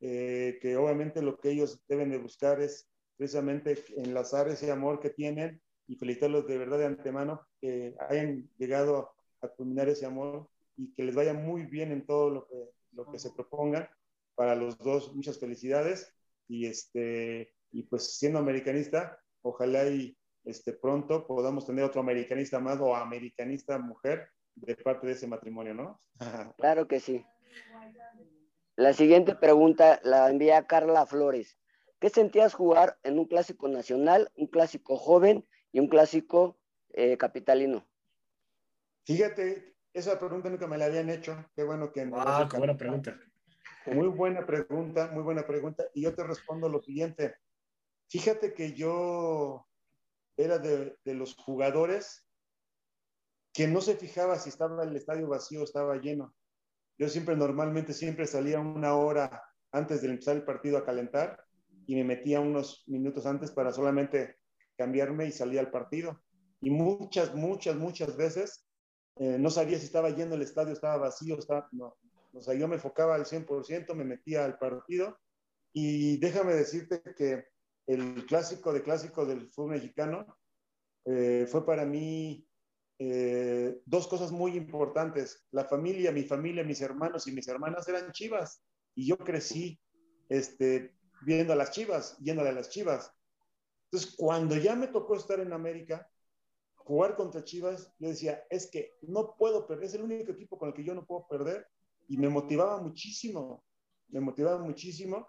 eh, que obviamente lo que ellos deben de buscar es precisamente enlazar ese amor que tienen y felicitarlos de verdad de antemano, que hayan llegado a culminar ese amor y que les vaya muy bien en todo lo que, lo que se propongan para los dos, muchas felicidades y este y pues siendo americanista, ojalá y este pronto podamos tener otro americanista más o americanista mujer de parte de ese matrimonio, ¿no? Claro que sí. La siguiente pregunta la envía Carla Flores. ¿Qué sentías jugar en un clásico nacional, un clásico joven y un clásico eh, capitalino? Fíjate, esa pregunta nunca me la habían hecho. Qué bueno que me la Ah, qué buena pregunta. Muy buena pregunta, muy buena pregunta. Y yo te respondo lo siguiente. Fíjate que yo era de, los jugadores que no se fijaba si estaba el estadio vacío o estaba lleno. Yo siempre, normalmente, siempre salía una hora antes de empezar el partido a calentar y me metía unos minutos antes para solamente cambiarme y salir al partido. Y muchas, muchas, muchas veces eh, no sabía si estaba lleno el estadio, estaba vacío, estaba, no. O sea, yo me enfocaba al 100%, me metía al partido y déjame decirte que el clásico de clásico del fútbol mexicano eh, fue para mí eh, dos cosas muy importantes. La familia, mi familia, mis hermanos y mis hermanas eran chivas y yo crecí este, viendo a las chivas, yéndole a las chivas. Entonces, cuando ya me tocó estar en América, jugar contra Chivas, yo decía, es que no puedo perder, es el único equipo con el que yo no puedo perder y me motivaba muchísimo, me motivaba muchísimo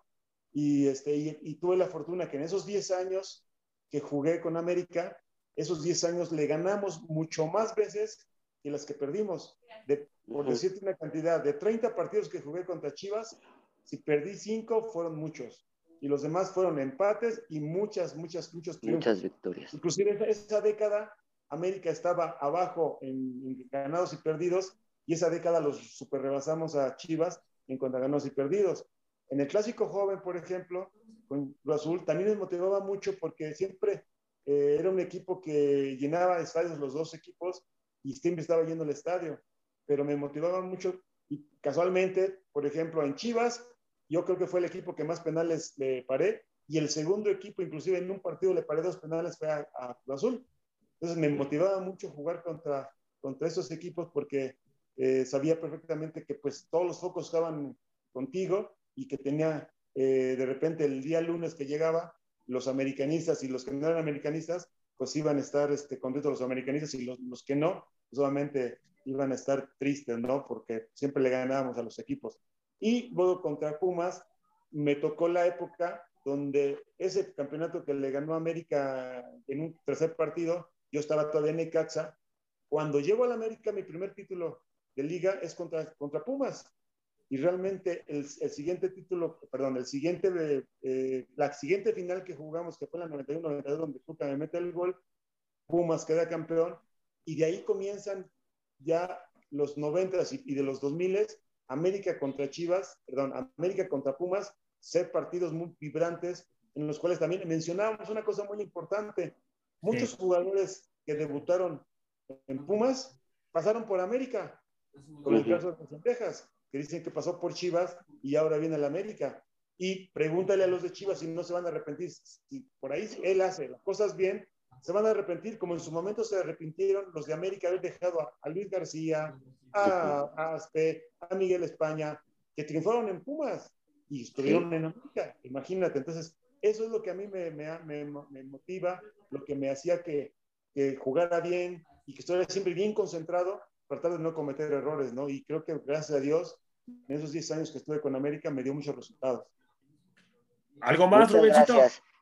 y, este, y, tuve la fortuna que en esos 10 años que jugué con América, esos 10 años le ganamos mucho más veces que las que perdimos. De, por decirte una cantidad, de 30 partidos que jugué contra Chivas, si perdí 5 fueron muchos y los demás fueron empates y muchas, muchas, muchos triunfos. Muchas victorias. Inclusive esa, esa década América estaba abajo en, ganados y perdidos y esa década los super rebasamos a Chivas en cuanto a ganados y perdidos. En el clásico joven, por ejemplo, con Cruz Azul, también me motivaba mucho porque siempre eh, era un equipo que llenaba estadios los dos equipos y siempre estaba yendo al estadio, pero me motivaba mucho y casualmente, por ejemplo, en Chivas yo creo que fue el equipo que más penales le paré y el segundo equipo, inclusive en un partido le paré dos penales, fue a, Cruz Azul. Entonces me motivaba mucho jugar contra, contra esos equipos porque eh, sabía perfectamente que pues todos los focos estaban contigo y que tenía eh, de repente el día lunes que llegaba, los americanistas y los que no eran americanistas, pues iban a estar este, contentos los americanistas y los, los que no, solamente iban a estar tristes, ¿no? Porque siempre le ganábamos a los equipos. Y luego contra Pumas me tocó la época donde ese campeonato que le ganó América en un tercer partido, yo estaba todavía en Necaxa. Cuando llego a la América, mi primer título de liga es contra, contra Pumas. Y realmente el, el siguiente título, perdón, el siguiente, eh, la siguiente final que jugamos, que fue la 91-92, donde Tuca me mete el gol, Pumas queda campeón. Y de ahí comienzan ya los 90 y, y de los 2000 América contra Chivas, perdón, América contra Pumas, ser partidos muy vibrantes, en los cuales también mencionábamos una cosa muy importante. Muchos jugadores que debutaron en Pumas pasaron por América, como el caso de Texas, que dicen que pasó por Chivas y ahora viene a la América. Y pregúntale a los de Chivas si no se van a arrepentir. Si por ahí él hace las cosas bien, se van a arrepentir, como en su momento se arrepintieron los de América haber dejado a, Luis García, a, Aspe, a Miguel España, que triunfaron en Pumas y estuvieron en América. Imagínate, entonces, eso es lo que a mí me, me, me, motiva, lo que me hacía que, que, jugara bien y que estuviera siempre bien concentrado, tratar de no cometer errores, ¿no? Y creo que gracias a Dios, en esos 10 años que estuve con América, me dio muchos resultados. ¿Algo más, Rubensito?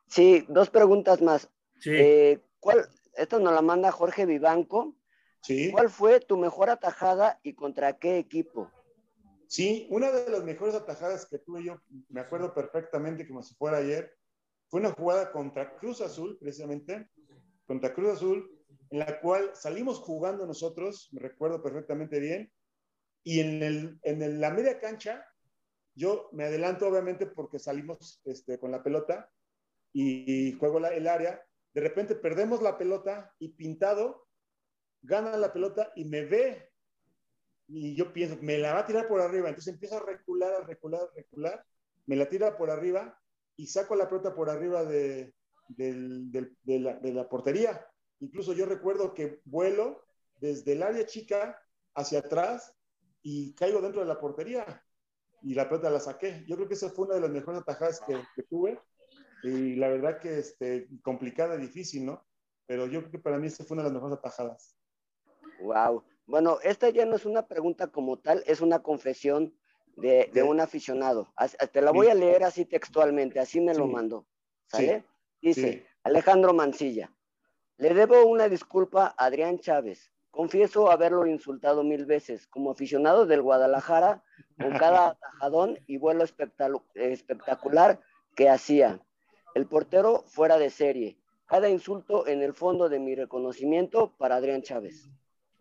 Sí, dos preguntas más. Eh, ¿cuál, esto nos la manda Jorge Vivanco. Sí. ¿Cuál fue tu mejor atajada y contra qué equipo? Sí, una de las mejores atajadas que tuve yo, me acuerdo perfectamente como si fuera ayer, fue una jugada contra Cruz Azul, precisamente, contra Cruz Azul, en la cual salimos jugando nosotros, me recuerdo perfectamente bien, y en, el, en la media cancha, yo me adelanto obviamente porque salimos este, con la pelota y, juego el área, de repente perdemos la pelota y pintado gana la pelota y me ve. Y yo pienso, me la va a tirar por arriba. Entonces empiezo a recular, a recular, a recular. Me la tira por arriba y saco la pelota por arriba de, la, portería. Incluso yo recuerdo que vuelo desde el área chica hacia atrás y caigo dentro de la portería y la pelota la saqué. Yo creo que esa fue una de las mejores atajadas que, que tuve y la verdad que este, complicada, difícil, ¿no? Pero yo creo que para mí esta fue una de las mejores atajadas. Wow. Bueno, esta ya no es una pregunta como tal, es una confesión de, de un aficionado. Te la voy a leer así textualmente, así me lo mandó. ¿Sale? Dice, Alejandro Mancilla, le debo una disculpa a Adrián Chávez. Confieso haberlo insultado mil veces. Como aficionado del Guadalajara, con cada atajadón y vuelo espectacular que hacía. El portero fuera de serie. Cada insulto en el fondo de mi reconocimiento para Adrián Chávez.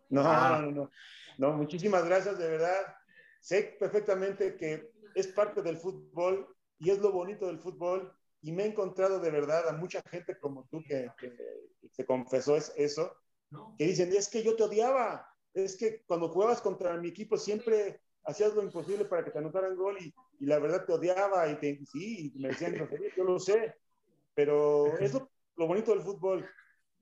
No, no, no, no. muchísimas gracias, de verdad. Sé perfectamente que es parte del fútbol y es lo bonito del fútbol. Y me he encontrado de verdad a mucha gente como tú que, que, se confesó eso, que dicen, es que yo te odiaba, es que cuando jugabas contra mi equipo siempre hacías lo imposible para que te anotaran gol y, y la verdad te odiaba y te, sí, y me decían, yo lo sé, pero es lo, bonito del fútbol,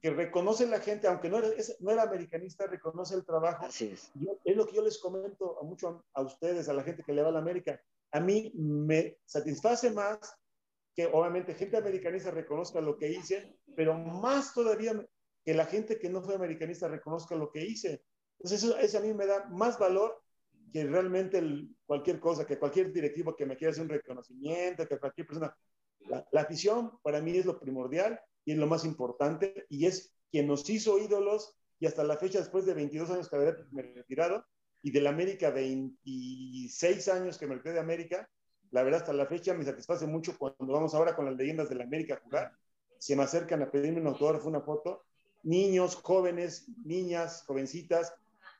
que reconoce la gente, aunque no era, no era americanista, reconoce el trabajo. Así es. es lo que yo les comento a mucho a, ustedes, a la gente que le va a la América. A mí me satisface más que obviamente gente americanista reconozca lo que hice, pero más todavía que la gente que no fue americanista reconozca lo que hice. Entonces eso, eso a mí me da más valor que realmente cualquier cosa, que cualquier directivo que me quiera hacer un reconocimiento, que cualquier persona. La, la, afición para mí es lo primordial y es lo más importante y es quien nos hizo ídolos y hasta la fecha, después de 22 años que me he retirado y de la América 26 años que me retiré de América, la verdad hasta la fecha me satisface mucho cuando vamos ahora con las leyendas de la América a jugar, se me acercan a pedirme un autógrafo, una foto, niños, jóvenes, niñas, jovencitas,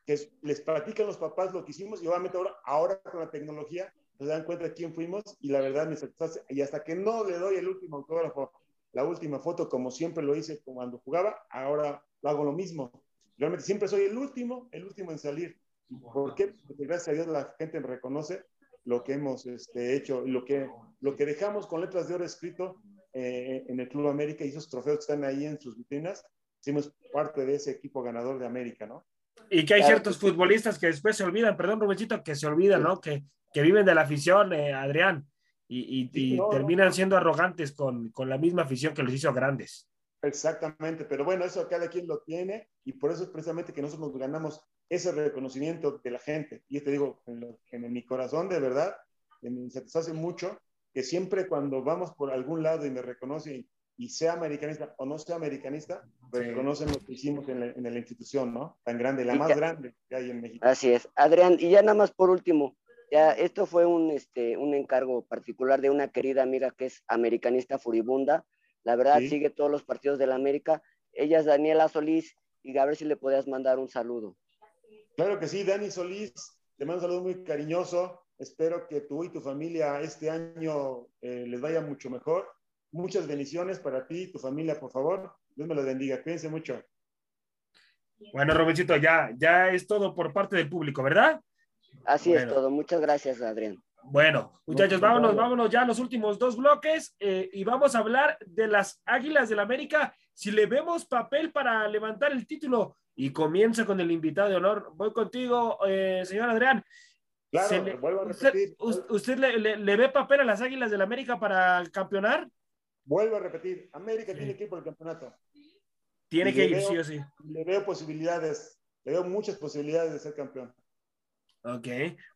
que les platican los papás lo que hicimos y obviamente ahora, ahora con la tecnología se dan cuenta de quién fuimos y la verdad me satisface. Y hasta que no le doy el último autógrafo, la última foto, como siempre lo hice cuando jugaba, ahora lo hago lo mismo. Realmente siempre soy el último, el último en salir. ¿Por qué? Porque gracias a Dios la gente me reconoce lo que hemos este, hecho, lo que, lo que dejamos con letras de oro escrito eh, en el Club América y esos trofeos que están ahí en sus vitrinas, hicimos parte de ese equipo ganador de América, ¿no? Y que hay ciertos futbolistas que después se olvidan, perdón, Rubensito, que se olvidan, ¿no? Que, que viven de la afición, eh, Adrián, y, y, terminan siendo arrogantes con, con, la misma afición que los hizo grandes. Exactamente, pero bueno, eso cada quien lo tiene y por eso es precisamente que nosotros ganamos ese reconocimiento de la gente. Y te digo, en, en mi corazón, de verdad, me satisface mucho que siempre cuando vamos por algún lado y me reconocen y sea americanista o no sea americanista, reconocen lo que hicimos en la, en la, institución, ¿no? Tan grande, la más grande que hay en México. Así es. Adrián, y ya nada más por último, ya esto fue un, este, un encargo particular de una querida amiga que es americanista furibunda. La verdad, ¿Sí? sigue todos los partidos de la América. Ella es Daniela Solís y a ver si le podías mandar un saludo. Claro que sí, Dani Solís, te mando un saludo muy cariñoso. Espero que tú y tu familia este año eh, les vaya mucho mejor Muchas bendiciones para ti y tu familia, por favor. Dios me los bendiga. Cuídense mucho. Bueno, Robencito, ya, ya es todo por parte del público, ¿verdad? Así bueno. es todo. Muchas gracias, Adrián. Bueno, muchachos, vámonos, vámonos ya a los últimos dos bloques eh, y vamos a hablar de las Águilas del la América. Si le vemos papel para levantar el título y comienza con el invitado de honor. Voy contigo, eh, señor Adrián. Claro, le, vuelvo a repetir. ¿Usted, usted le, le, le, ve papel a las Águilas del la América para campeonar? Vuelvo a repetir, América sí. tiene que ir por el campeonato. Tiene y que ir, veo, sí o sí. Le veo posibilidades, le veo muchas posibilidades de ser campeón. Ok.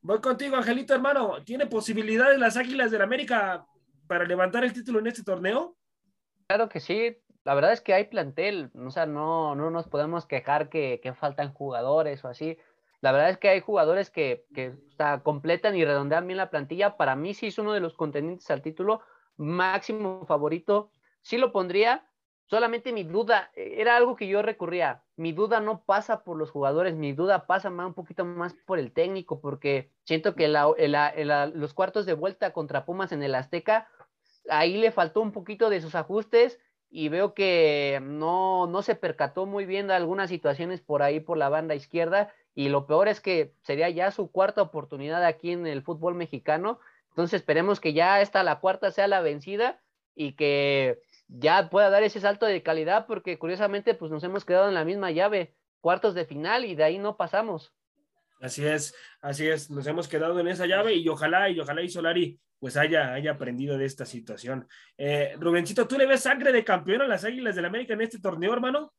Voy contigo, Angelito, hermano. ¿Tiene posibilidades las Águilas del América para levantar el título en este torneo? Claro que sí. La verdad es que hay plantel. O sea, no, no nos podemos quejar que, faltan jugadores o así. La verdad es que hay jugadores que, que completan y redondean bien la plantilla. Para mí sí es uno de los contendientes al título máximo favorito, sí lo pondría. Solamente mi duda, era algo que yo recurría. Mi duda no pasa por los jugadores, mi duda pasa más, un poquito más por el técnico, porque siento que la, la, los cuartos de vuelta contra Pumas en el Azteca, ahí le faltó un poquito de sus ajustes y veo que no, no se percató muy bien de algunas situaciones por ahí por la banda izquierda y lo peor es que sería ya su cuarta oportunidad aquí en el fútbol mexicano entonces esperemos que ya esta, la cuarta, sea la vencida y que ya pueda dar ese salto de calidad, porque curiosamente pues nos hemos quedado en la misma llave, cuartos de final y de ahí no pasamos. Así es, así es, nos hemos quedado en esa llave y ojalá, y ojalá y Solari pues haya, haya aprendido de esta situación. Eh, Rubencito, ¿tú le ves sangre de campeón a las Águilas del América en este torneo, hermano?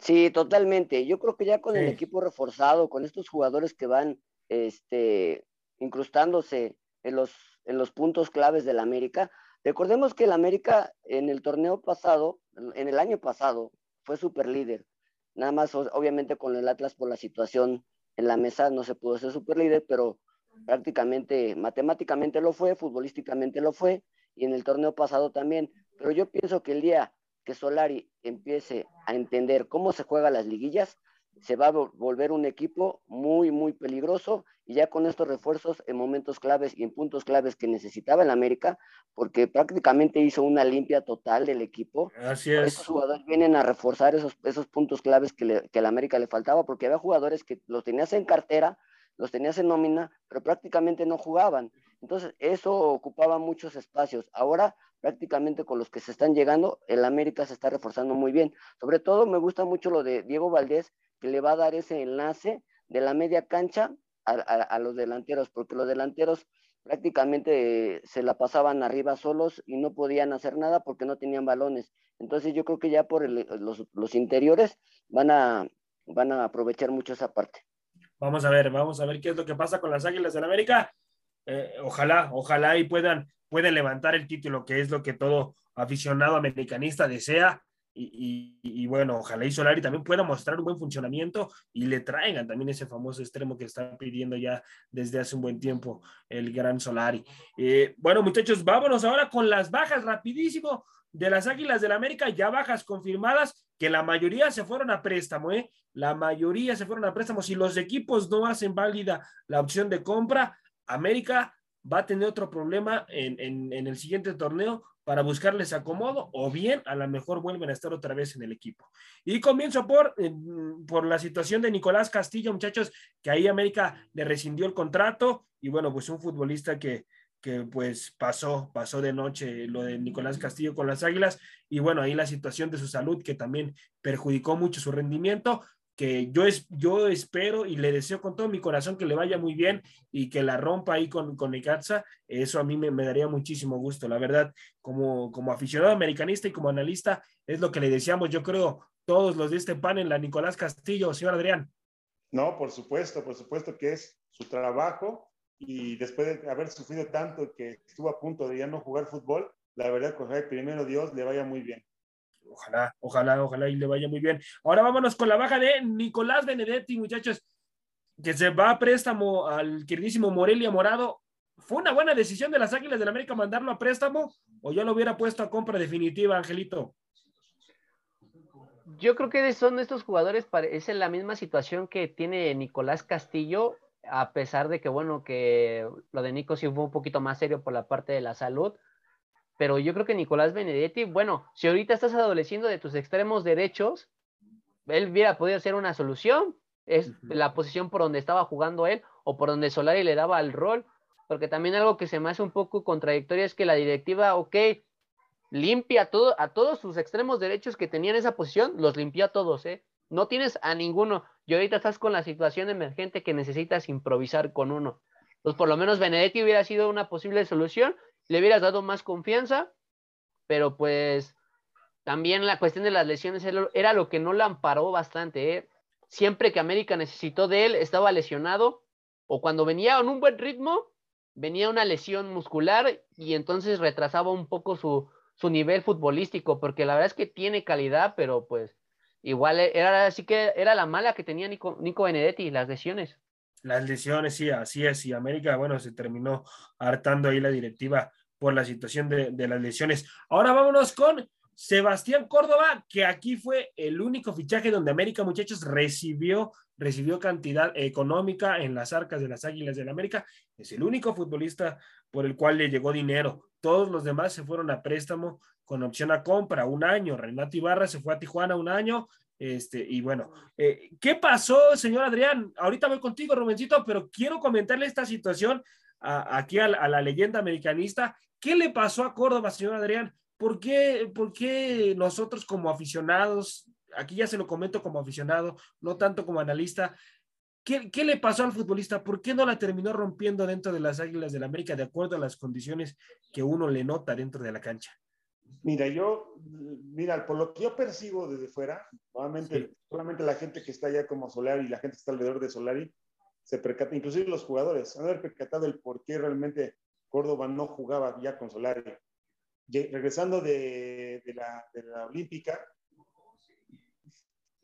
Sí, totalmente. Yo creo que ya con sí. el equipo reforzado, con estos jugadores que van este, incrustándose en los, en los puntos claves del América. Recordemos que el América en el torneo pasado, en el año pasado, fue super líder. Nada más, obviamente, con el Atlas por la situación en la mesa no se pudo ser super líder, pero prácticamente, matemáticamente lo fue, futbolísticamente lo fue, y en el torneo pasado también. Pero yo pienso que el día que Solari empiece a entender cómo se juegan las liguillas, se va a volver un equipo muy, muy peligroso y ya con estos refuerzos en momentos claves y en puntos claves que necesitaba el América, porque prácticamente hizo una limpia total del equipo. Así es. Estos jugadores vienen a reforzar esos, esos puntos claves que, le, que el América le faltaba, porque había jugadores que los tenías en cartera, los tenías en nómina, pero prácticamente no jugaban. Entonces, eso ocupaba muchos espacios. Ahora, prácticamente con los que se están llegando, el América se está reforzando muy bien. Sobre todo, me gusta mucho lo de Diego Valdés, que le va a dar ese enlace de la media cancha a, los delanteros, porque los delanteros prácticamente se la pasaban arriba solos y no podían hacer nada porque no tenían balones. Entonces yo creo que ya por los, interiores van a, van a aprovechar mucho esa parte. Vamos a ver, vamos a ver qué es lo que pasa con las Águilas del América. Eh, ojalá, ojalá y puedan, puedan levantar el título, que es lo que todo aficionado americanista desea. Y, bueno, ojalá y Solari también pueda mostrar un buen funcionamiento y le traigan también ese famoso extremo que está pidiendo ya desde hace un buen tiempo el gran Solari. Eh, bueno, muchachos, vámonos ahora con las bajas rapidísimo de las Águilas del América, ya bajas confirmadas, que la mayoría se fueron a préstamo, ¿eh? La mayoría se fueron a préstamo. Si los equipos no hacen válida la opción de compra, América va a tener otro problema en, en el siguiente torneo para buscarles acomodo o bien a lo mejor vuelven a estar otra vez en el equipo. Y comienzo por, por la situación de Nicolás Castillo, muchachos, que ahí América le rescindió el contrato y bueno, pues un futbolista que, que pues pasó, pasó de noche lo de Nicolás Castillo con las Águilas y bueno, ahí la situación de su salud que también perjudicó mucho su rendimiento, que yo, es, yo espero y le deseo con todo mi corazón que le vaya muy bien y que la rompa ahí con, con Necaxa, eso a mí me, daría muchísimo gusto, la verdad, como, como aficionado americanista y como analista, es lo que le deseamos, yo creo, todos los de este panel, la Nicolás Castillo, señor Adrián. No, por supuesto, por supuesto que es su trabajo y después de haber sufrido tanto que estuvo a punto de ya no jugar fútbol, la verdad, que primero Dios le vaya muy bien. Ojalá, ojalá, ojalá y le vaya muy bien. Ahora vámonos con la baja de Nicolás Benedetti, muchachos, que se va a préstamo al queridísimo Morelia Morado. ¿Fue una buena decisión de las Águilas del América mandarlo a préstamo o ya lo hubiera puesto a compra definitiva, Angelito? Yo creo que son estos jugadores, es en la misma situación que tiene Nicolás Castillo, a pesar de que, bueno, que lo de Nico sí fue un poquito más serio por la parte de la salud, pero yo creo que Nicolás Benedetti, bueno, si ahorita estás adoleciendo de tus extremos derechos, él hubiera podido ser una solución. Es la posición por donde estaba jugando él o por donde Solari le daba el rol. Porque también algo que se me hace un poco contradictorio es que la directiva, ok, limpia todo, a todos sus extremos derechos que tenían esa posición, los limpia a todos, ¿eh? No tienes a ninguno. Y ahorita estás con la situación emergente que necesitas improvisar con uno. Pues por lo menos Benedetti hubiera sido una posible solución le hubieras dado más confianza, pero pues también la cuestión de las lesiones era lo que no la amparó bastante. ¿eh? Siempre que América necesitó de él, estaba lesionado, o cuando venía en un buen ritmo, venía una lesión muscular y entonces retrasaba un poco su, su nivel futbolístico, porque la verdad es que tiene calidad, pero pues igual era así que era la mala que tenía Nico, Nico Benedetti, las lesiones. Las lesiones, sí, así es. Y América, bueno, se terminó hartando ahí la directiva por la situación de, las lesiones. Ahora vámonos con Sebastián Córdoba, que aquí fue el único fichaje donde América, muchachos, recibió, recibió cantidad económica en las arcas de las Águilas del América. Es el único futbolista por el cual le llegó dinero. Todos los demás se fueron a préstamo con opción a compra, un año. Renato Ibarra se fue a Tijuana un año, este, y bueno, eh, ¿qué pasó, señor Adrián? Ahorita voy contigo, Rubencito, pero quiero comentarle esta situación aquí a, la leyenda americanista. ¿Qué le pasó a Córdoba, señor Adrián? ¿Por qué, ¿Por qué nosotros como aficionados, aquí ya se lo comento como aficionado, no tanto como analista, ¿Qué, ¿Qué, le pasó al futbolista? ¿Por qué no la terminó rompiendo dentro de las Águilas del la América de acuerdo a las condiciones que uno le nota dentro de la cancha? Mira, yo, mira, por lo que yo percibo desde fuera, nuevamente, solamente la gente que está allá como Solari y la gente que está alrededor de Solari, se percata, inclusive los jugadores, han haber percatado el por qué realmente Córdoba no jugaba ya con Solari. Regresando de, la, de la Olímpica,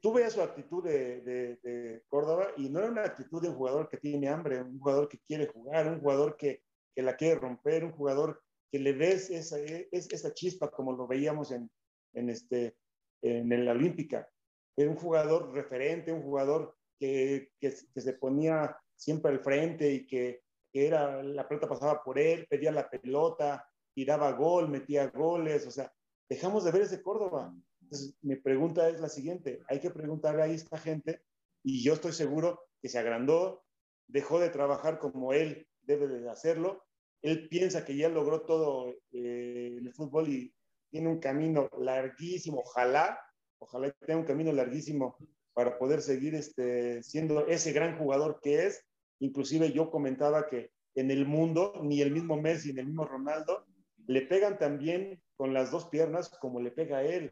veías su actitud de, de, Córdoba y no era una actitud de un jugador que tiene hambre, un jugador que quiere jugar, un jugador que, que la quiere romper, un jugador que le ves esa, esa chispa como lo veíamos en, en, este, en la Olímpica. Era un jugador referente, un jugador que, que, se ponía siempre al frente y que, que, era, la pelota pasaba por él, pedía la pelota, tiraba gol, metía goles, o sea, dejamos de ver ese Córdoba. Entonces, mi pregunta es la siguiente, hay que preguntarle a esta gente y yo estoy seguro que se agrandó, dejó de trabajar como él debe de hacerlo, él piensa que ya logró todo eh, el fútbol y tiene un camino larguísimo, ojalá, ojalá tenga un camino larguísimo para poder seguir este, siendo ese gran jugador que es. Inclusive yo comentaba que en el mundo, ni el mismo Messi, ni el mismo Ronaldo, le pegan también con las dos piernas como le pega a él,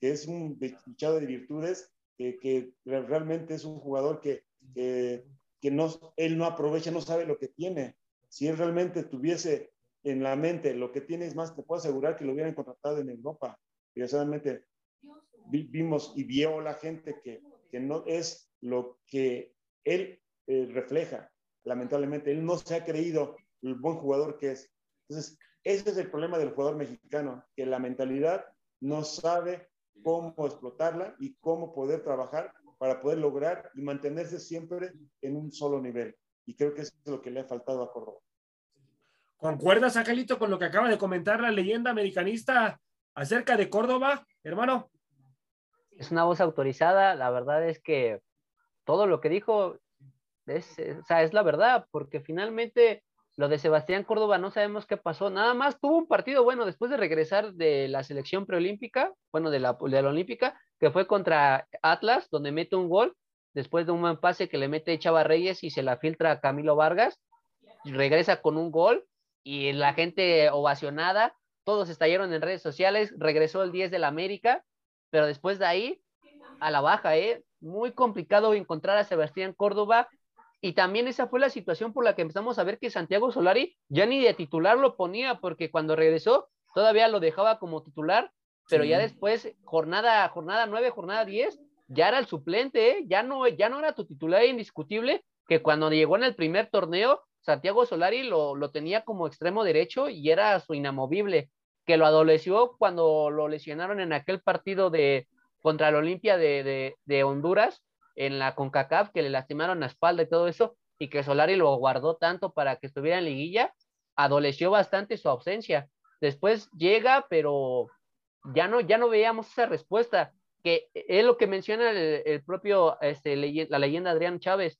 que es un bichado de virtudes, que, que, realmente es un jugador que, que, que no, él no aprovecha, no sabe lo que tiene. Si él realmente tuviese en la mente lo que tiene, es más, te puedo asegurar que lo hubieran contratado en Europa. Desgraciadamente, vimos y vio la gente que, que no es lo que él eh, refleja. Lamentablemente, él no se ha creído el buen jugador que es. Entonces, ese es el problema del jugador mexicano, que la mentalidad no sabe cómo explotarla y cómo poder trabajar para poder lograr y mantenerse siempre en un solo nivel. Y creo que eso es lo que le ha faltado a Córdoba. ¿Concuerdas, Angelito, con lo que acaba de comentar la leyenda americanista acerca de Córdoba, hermano? Es una voz autorizada, la verdad es que todo lo que dijo es, o sea, es la verdad, porque finalmente lo de Sebastián Córdoba no sabemos qué pasó, nada más tuvo un partido bueno después de regresar de la selección preolímpica, bueno, de la, de la olímpica, que fue contra Atlas, donde mete un gol, después de un buen pase que le mete Chava Reyes y se la filtra a Camilo Vargas, regresa con un gol y la gente ovacionada, todos estallaron en redes sociales, regresó el 10 de la América, pero después de ahí, a la baja, ¿eh? Muy complicado encontrar a Sebastián Córdoba. Y también esa fue la situación por la que empezamos a ver que Santiago Solari ya ni de titular lo ponía, porque cuando regresó todavía lo dejaba como titular, pero ya después, jornada, jornada 9, jornada 10, ya era el suplente, ¿eh? ya, no, ya no era tu titular indiscutible, que cuando llegó en el primer torneo, Santiago Solari lo, lo tenía como extremo derecho y era su inamovible que lo adoleció cuando lo lesionaron en aquel partido de contra la Olimpia de, de, Honduras en la CONCACAF, que le lastimaron la espalda y todo eso, y que Solari lo guardó tanto para que estuviera en liguilla, adoleció bastante su ausencia. Después llega, pero ya no, ya no veíamos esa respuesta, que es lo que menciona el, propio, este, la leyenda Adrián Chávez.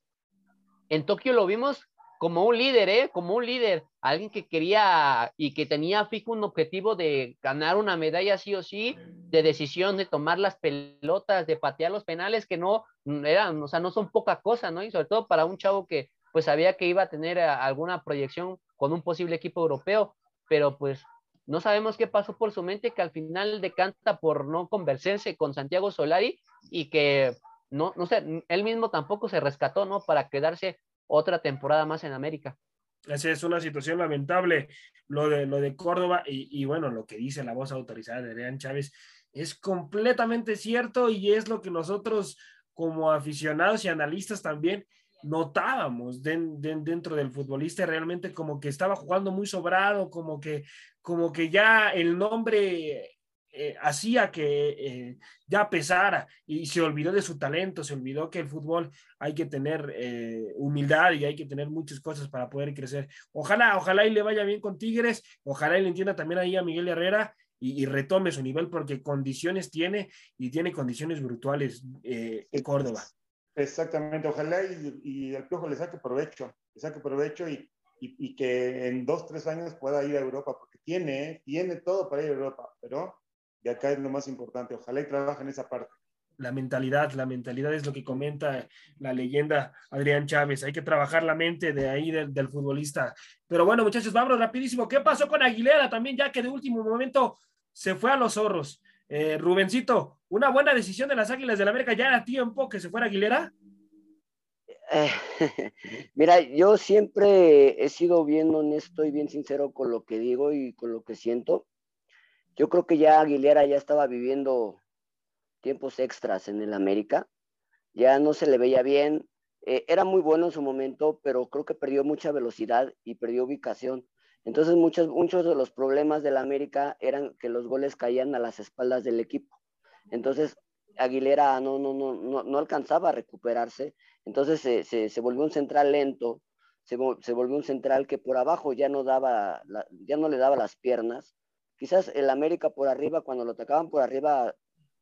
En Tokio lo vimos como un líder, ¿eh? Como un líder, alguien que quería y que tenía fijo un objetivo de ganar una medalla sí o sí, de decisión, de tomar las pelotas, de patear los penales, que no eran, o sea, no son poca cosa, ¿no? Y sobre todo para un chavo que pues sabía que iba a tener eh, alguna proyección con un posible equipo europeo, pero pues no sabemos qué pasó por su mente que al final decanta por no convencerse con Santiago Solari y que no, no sé, él mismo tampoco se rescató, ¿no? Para quedarse otra temporada más en América. Esa es una situación lamentable, lo de, lo de Córdoba y, bueno, lo que dice la voz autorizada de Adrián Chávez es completamente cierto y es lo que nosotros como aficionados y analistas también notábamos dentro del futbolista realmente como que estaba jugando muy sobrado, como que, como que ya el nombre eh, hacía que eh, ya pesara y se olvidó de su talento, se olvidó que el fútbol hay que tener eh, humildad y hay que tener muchas cosas para poder crecer. Ojalá, ojalá y le vaya bien con Tigres, ojalá y le entienda también ahí a Miguel Herrera y, retome su nivel porque condiciones tiene y tiene condiciones brutuales en Córdoba. Exactamente, ojalá y, y el Piojo le saque provecho, le saque provecho y, y, que en dos, tres años pueda ir a Europa, porque tiene, tiene todo para ir a Europa, pero y acá es lo más importante. Ojalá y trabajen esa parte. La mentalidad, la mentalidad es lo que comenta la leyenda Adrián Chávez. Hay que trabajar la mente de ahí del, futbolista. Pero bueno, muchachos, vamos rapidísimo. ¿Qué pasó con Aguilera también, ya que de último momento se fue a los zorros? Eh, Rubencito, ¿una buena decisión de las Águilas del la América ya era tiempo que se fuera Aguilera? Eh, mira, yo siempre he sido bien honesto y bien sincero con lo que digo y con lo que siento yo creo que ya Aguilera ya estaba viviendo tiempos extras en el América. Ya no se le veía bien. Eh, era muy bueno en su momento, pero creo que perdió mucha velocidad y perdió ubicación. Entonces muchos, muchos de los problemas del América eran que los goles caían a las espaldas del equipo. Entonces Aguilera no, no, no, no, no alcanzaba a recuperarse. Entonces se, se, volvió un central lento, se, volvió un central que por abajo ya no, daba ya no le daba las piernas. Quizás el América por arriba, cuando lo atacaban por arriba,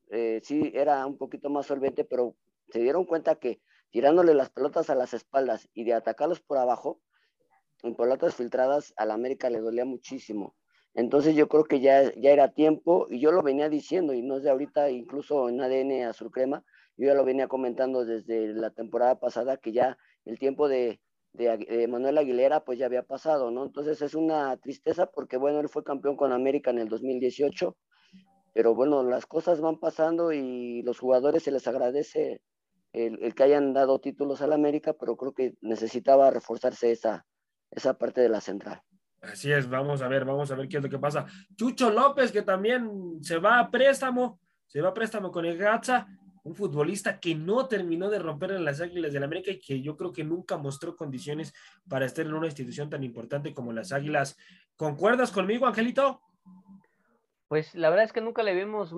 eh, sí era un poquito más solvente, pero se dieron cuenta que tirándole las pelotas a las espaldas y de atacarlos por abajo, en pelotas filtradas, al América le dolía muchísimo. Entonces yo creo que ya, ya era tiempo, y yo lo venía diciendo, y no es de ahorita, incluso en ADN Azul Crema, yo ya lo venía comentando desde la temporada pasada, que ya el tiempo de, Manuel Aguilera pues ya había pasado, ¿no? Entonces es una tristeza porque, bueno, él fue campeón con América en el 2018, pero bueno, las cosas van pasando y los jugadores se les agradece el, el que hayan dado títulos al América, pero creo que necesitaba reforzarse esa, esa parte de la central. Así es, vamos a ver, vamos a ver qué es lo que pasa. Chucho López, que también se va a préstamo, se va a préstamo con el Gatza, un futbolista que no terminó de romper en las Águilas del América y que yo creo que nunca mostró condiciones para estar en una institución tan importante como las Águilas. ¿Concuerdas conmigo, Angelito? Pues la verdad es que nunca le vimos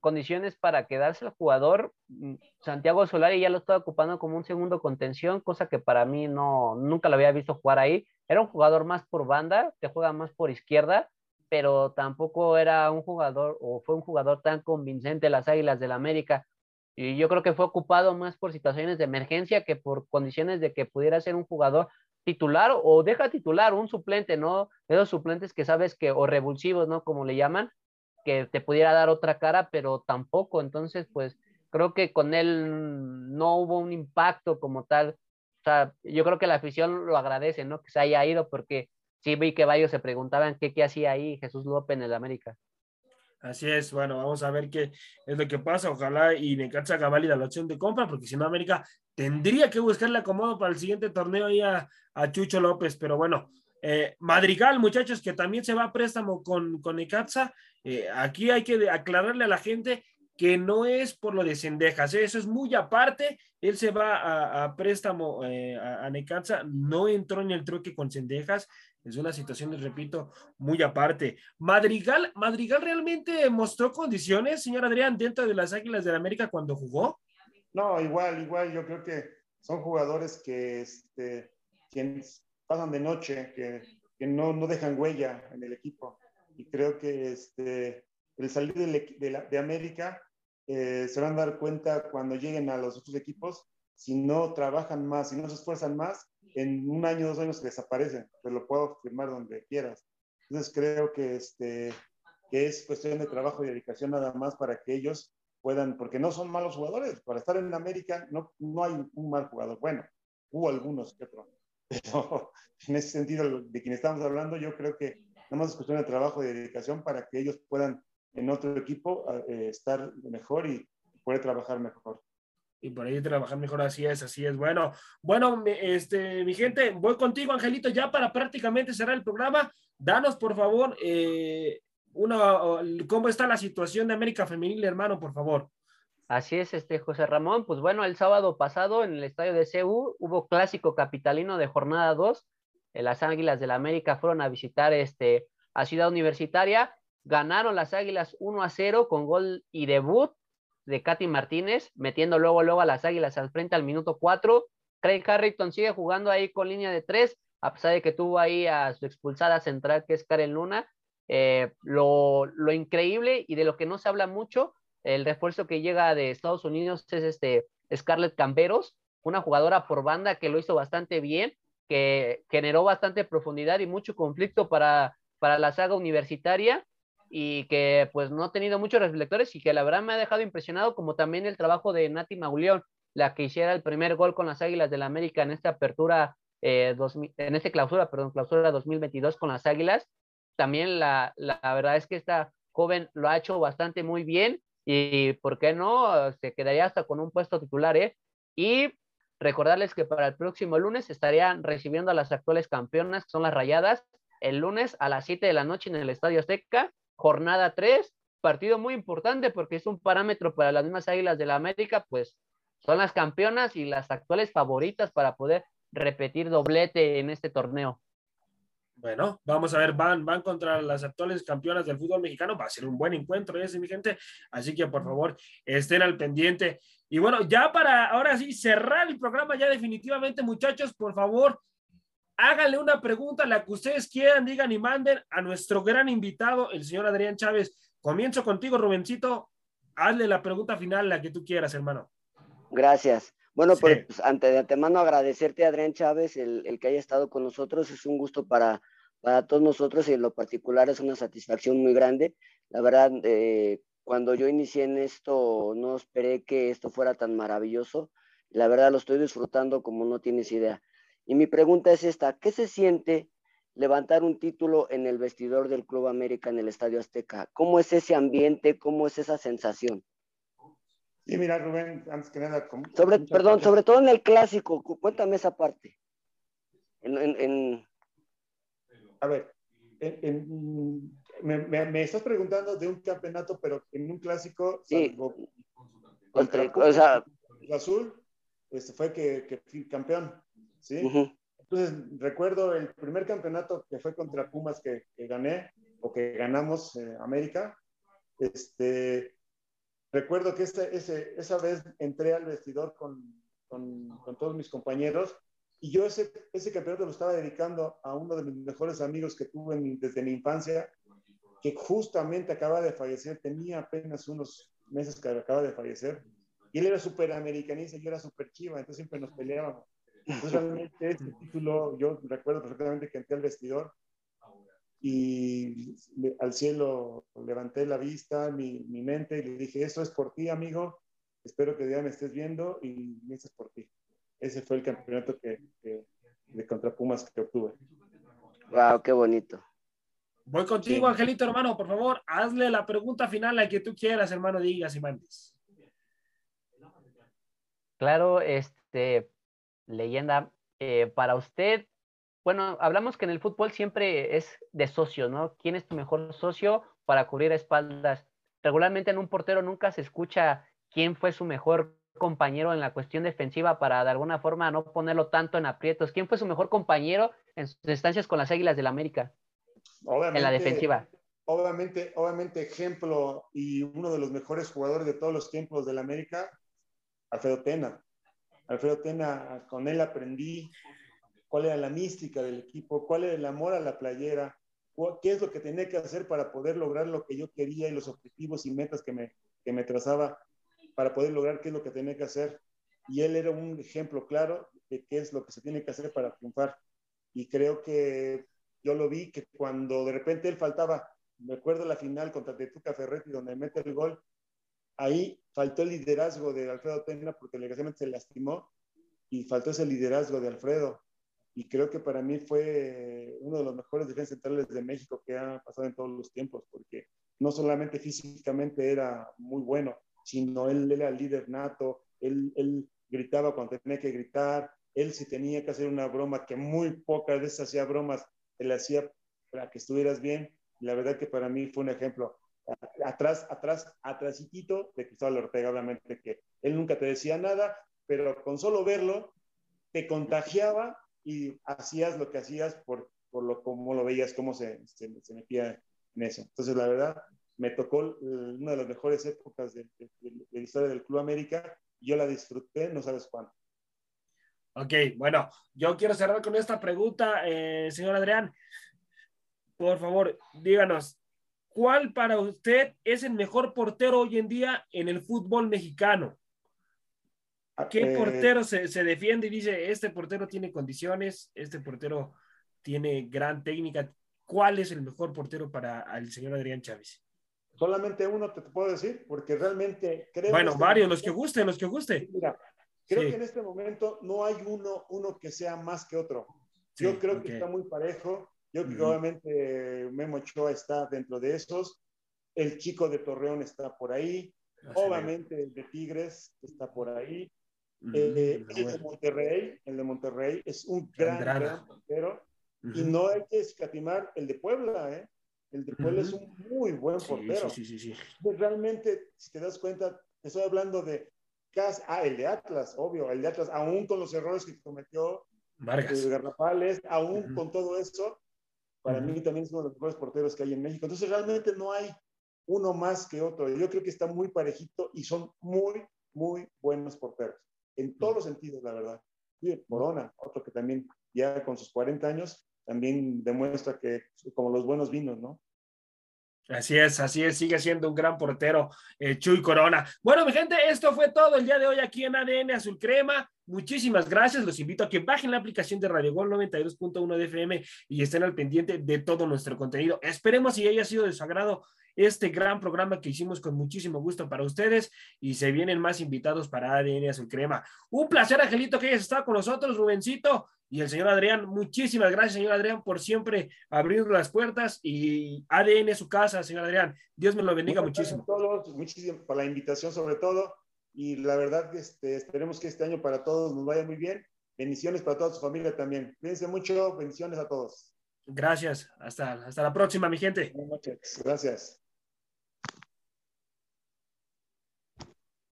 condiciones para quedarse el jugador. Mm, Santiago Solari ya lo estaba ocupando como un segundo contención, cosa que para mí no, nunca lo había visto jugar ahí. Era un jugador más por banda, que juega más por izquierda, pero tampoco era un jugador o fue un jugador tan convincente las Águilas del América. Y yo creo que fue ocupado más por situaciones de emergencia que por condiciones de que pudiera ser un jugador titular o deja titular un suplente, ¿no? Esos suplentes que sabes que, o revulsivos, ¿no? Como le llaman, que te pudiera dar otra cara, pero tampoco. Entonces, pues creo que con él no hubo un impacto como tal. O sea, yo creo que la afición lo agradece, ¿no? Que se haya ido, porque sí vi que varios se preguntaban qué, qué hacía ahí Jesús López en el América. Así es, bueno, vamos a ver qué es lo que pasa. Ojalá y Necaxa haga válida la opción de compra, porque si no, América tendría que buscarle acomodo para el siguiente torneo ahí a, Chucho López. Pero bueno, eh, Madrigal, muchachos, que también se va a préstamo con, con. Eh, aquí hay que aclararle a la gente que no es por lo de Cendejas, ¿eh? eso es muy aparte. Él se va a, préstamo a, a no entró en el truque con Cendejas, es una situación, repito, muy aparte. Madrigal, Madrigal realmente mostró condiciones, señor Adrián, dentro de las Águilas del América cuando jugó. No, igual, igual, yo creo que son jugadores que, este, pasan de noche, que, no, no, dejan huella en el equipo. Y creo que este, el salir de América eh, se van a dar cuenta cuando lleguen a los otros equipos, si no trabajan más, si no se esfuerzan más, en un año, dos años desaparecen, te lo puedo firmar donde quieras. Entonces creo que, este, que es cuestión de trabajo y dedicación nada más para que ellos puedan, porque no son malos jugadores, para estar en América no, no hay un mal jugador. Bueno, hubo algunos que otros, pero en ese sentido de quien estamos hablando, yo creo que nada más es cuestión de trabajo y dedicación para que ellos puedan en otro equipo eh, estar mejor y poder trabajar mejor y por ahí trabajar mejor. Así es, así es. Bueno, bueno, este, mi gente, voy contigo, Angelito, ya para prácticamente cerrar el programa. Danos, por favor, eh, cómo está la situación de América Femenil, hermano, por favor. Así es, este José Ramón. Pues bueno, el sábado pasado en el estadio de CEU hubo clásico capitalino de jornada 2. Las Águilas del la América fueron a visitar este, a Ciudad Universitaria. Ganaron las Águilas 1 a 0 con gol y debut de Katy Martínez, metiendo luego, luego a las Águilas al frente al minuto 4. Craig Harrington sigue jugando ahí con línea de 3, a pesar de que tuvo ahí a su expulsada central, que es Karen Luna. Eh, lo, lo, increíble y de lo que no se habla mucho, el refuerzo que llega de Estados Unidos es este Scarlett Camberos, una jugadora por banda que lo hizo bastante bien, que generó bastante profundidad y mucho conflicto para, para la saga universitaria y que pues no ha tenido muchos reflectores y que la verdad me ha dejado impresionado, como también el trabajo de Nati Mauleón, la que hiciera el primer gol con las Águilas del la América en esta apertura, eh, en esta clausura, perdón, clausura 2022 con las Águilas. También la, la, verdad es que esta joven lo ha hecho bastante muy bien y, ¿por qué no? Se quedaría hasta con un puesto titular, ¿eh? Y recordarles que para el próximo lunes estarían recibiendo a las actuales campeonas, que son las Rayadas, el lunes a las 7 de la noche en el Estadio Azteca jornada 3 partido muy importante porque es un parámetro para las mismas Águilas de la América, pues son las campeonas y las actuales favoritas para poder repetir doblete en este torneo. Bueno, vamos a ver, van, van contra las actuales campeonas del fútbol mexicano. Va a ser un buen encuentro ese, mi gente. Así que por favor, estén al pendiente. Y bueno, ya para ahora sí cerrar el programa, ya definitivamente, muchachos, por favor, háganle una pregunta, la que ustedes quieran, digan y manden a nuestro gran invitado, el señor Adrián Chávez. Comienzo contigo, Rubencito. Hazle la pregunta final, la que tú quieras, hermano. Gracias. Bueno, pues ante de antemano agradecerte, Adrián Chávez, el, el, que haya estado con nosotros. Es un gusto para, para todos nosotros y en lo particular es una satisfacción muy grande. La verdad, eh, cuando yo inicié en esto, no esperé que esto fuera tan maravilloso. La verdad, lo estoy disfrutando como no tienes idea. Y mi pregunta es esta, ¿qué se siente levantar un título en el vestidor del Club América en el Estadio Azteca? ¿Cómo es ese ambiente? ¿Cómo es esa sensación? Sí, mira, Rubén, antes que nada. Sobre, perdón, sobre todo en el clásico, cuéntame esa parte. En, en, en... A ver, me, me, me, estás preguntando de un campeonato, pero en un clásico, sí. salvo, contra, o sea, el azul, este fue que, que fui campeón, ¿sí? uh -huh. Entonces, recuerdo el primer campeonato que fue contra Pumas que, que gané, o que ganamos eh, América, este, recuerdo que ese, ese, esa vez entré al vestidor con, con, con, todos mis compañeros y yo ese, ese campeonato lo estaba dedicando a uno de mis mejores amigos que tuve en, desde mi infancia, que justamente acaba de fallecer, tenía apenas unos meses que acaba de fallecer, y él era súper americanista y yo era súper chiva, entonces siempre nos peleábamos. Entonces realmente este título, yo recuerdo perfectamente que entré al vestidor y al cielo levanté la vista, mi, mi, mente, y le dije, esto es por ti, amigo, espero que ya me estés viendo y esto es por ti. Ese fue el campeonato que, que de contra Pumas que obtuve. Wow, qué bonito. Voy contigo, sí. Angelito, hermano, por favor, hazle la pregunta final a que tú quieras, hermano, digas y mandes. Claro, este, leyenda, eh, para usted, bueno, hablamos que en el fútbol siempre es de socios, ¿no? ¿Quién es tu mejor socio para cubrir espaldas? Regularmente en un portero nunca se escucha quién fue su mejor compañero en la cuestión defensiva para de alguna forma no ponerlo tanto en aprietos. ¿Quién fue su mejor compañero en sus estancias con las Águilas del la América? Obviamente, en la defensiva. Obviamente, obviamente, ejemplo y uno de los mejores jugadores de todos los tiempos del América, Alfredo Tena. Alfredo Tena, con él aprendí cuál era la mística del equipo, cuál era el amor a la playera, qué es lo que tenía que hacer para poder lograr lo que yo quería y los objetivos y metas que me, que me trazaba para poder lograr qué es lo que tenía que hacer. Y él era un ejemplo claro de qué es lo que se tiene que hacer para triunfar. Y creo que yo lo vi que cuando de repente él faltaba, me acuerdo la final contra Tetuca Ferretti donde mete el gol, ahí faltó el liderazgo de Alfredo Tena porque desgraciadamente se lastimó y faltó ese liderazgo de Alfredo y creo que para mí fue uno de los mejores defensas centrales de México que ha pasado en todos los tiempos, porque no solamente físicamente era muy bueno, sino él era el líder nato, él, él gritaba cuando tenía que gritar, él si tenía que hacer una broma, que muy pocas veces hacía bromas, él hacía para que estuvieras bien, la verdad que para mí fue un ejemplo. Atrás, atrás, atrásitito de Cristóbal Ortega, obviamente que él nunca te decía nada, pero con solo verlo te contagiaba y hacías lo que hacías por, por lo como lo veías, cómo se, se, se, metía en eso. Entonces, la verdad, me tocó una de las mejores épocas de, la historia del Club América. Yo la disfruté, no sabes cuánto. Ok, bueno, yo quiero cerrar con esta pregunta, eh, señor Adrián. Por favor, díganos, ¿cuál para usted es el mejor portero hoy en día en el fútbol mexicano? ¿Qué Eh, portero se, se, defiende y dice, este portero tiene condiciones, este portero tiene gran técnica? ¿Cuál es el mejor portero para el señor Adrián Chávez? Solamente uno te, te puedo decir, porque realmente creo... Bueno, este varios, momento, los que gusten, los que guste. Mira, creo Sí. que en este momento no hay uno, uno que sea más que otro. Sí, Yo creo ok. que está muy parejo. Yo creo que obviamente Memo Ochoa está dentro de esos. El chico de Torreón está por ahí. Obviamente el de Tigres está por ahí. Eh, el de. Monterrey, el de Monterrey es un gran, gran portero. Y no hay que escatimar el de Puebla, ¿eh? El de Puebla es un muy buen portero. Sí, sí, sí. Realmente, si te das cuenta, estoy hablando de Cas, ah, el de Atlas, obvio, el de Atlas, aún con los errores que cometió Vargas. Garrafales, aún con todo eso, para mí también es uno de los mejores porteros que hay en México. Entonces, realmente no hay uno más que otro. Yo creo que está muy parejito y son muy, muy buenos porteros. En todos los sentidos, la verdad. Y Morona, otro que también ya con sus 40 años, también demuestra que como los buenos vinos, ¿no? Así es, así es, sigue siendo un gran portero eh, Chuy Corona. Bueno, mi gente, esto fue todo el día de hoy aquí en ADN Azul Crema. Muchísimas gracias. Los invito a que bajen la aplicación de Radio Gol 92.1 de FM y estén al pendiente de todo nuestro contenido. Esperemos si haya sido de su agrado este gran programa que hicimos con muchísimo gusto para ustedes y se vienen más invitados para ADN Azul Crema. Un placer, Angelito, que hayas estado con nosotros, Rubencito y el señor Adrián. Muchísimas gracias, señor Adrián, por siempre abrir las puertas y ADN su casa, señor Adrián. Dios me lo bendiga muchísimo. Todos, muchísimo por la invitación sobre todo y la verdad este, esperemos que este año para todos nos vaya muy bien. Bendiciones para toda su familia también. Cuídense mucho, bendiciones a todos. Gracias, hasta, hasta la próxima, mi gente. Noches, gracias.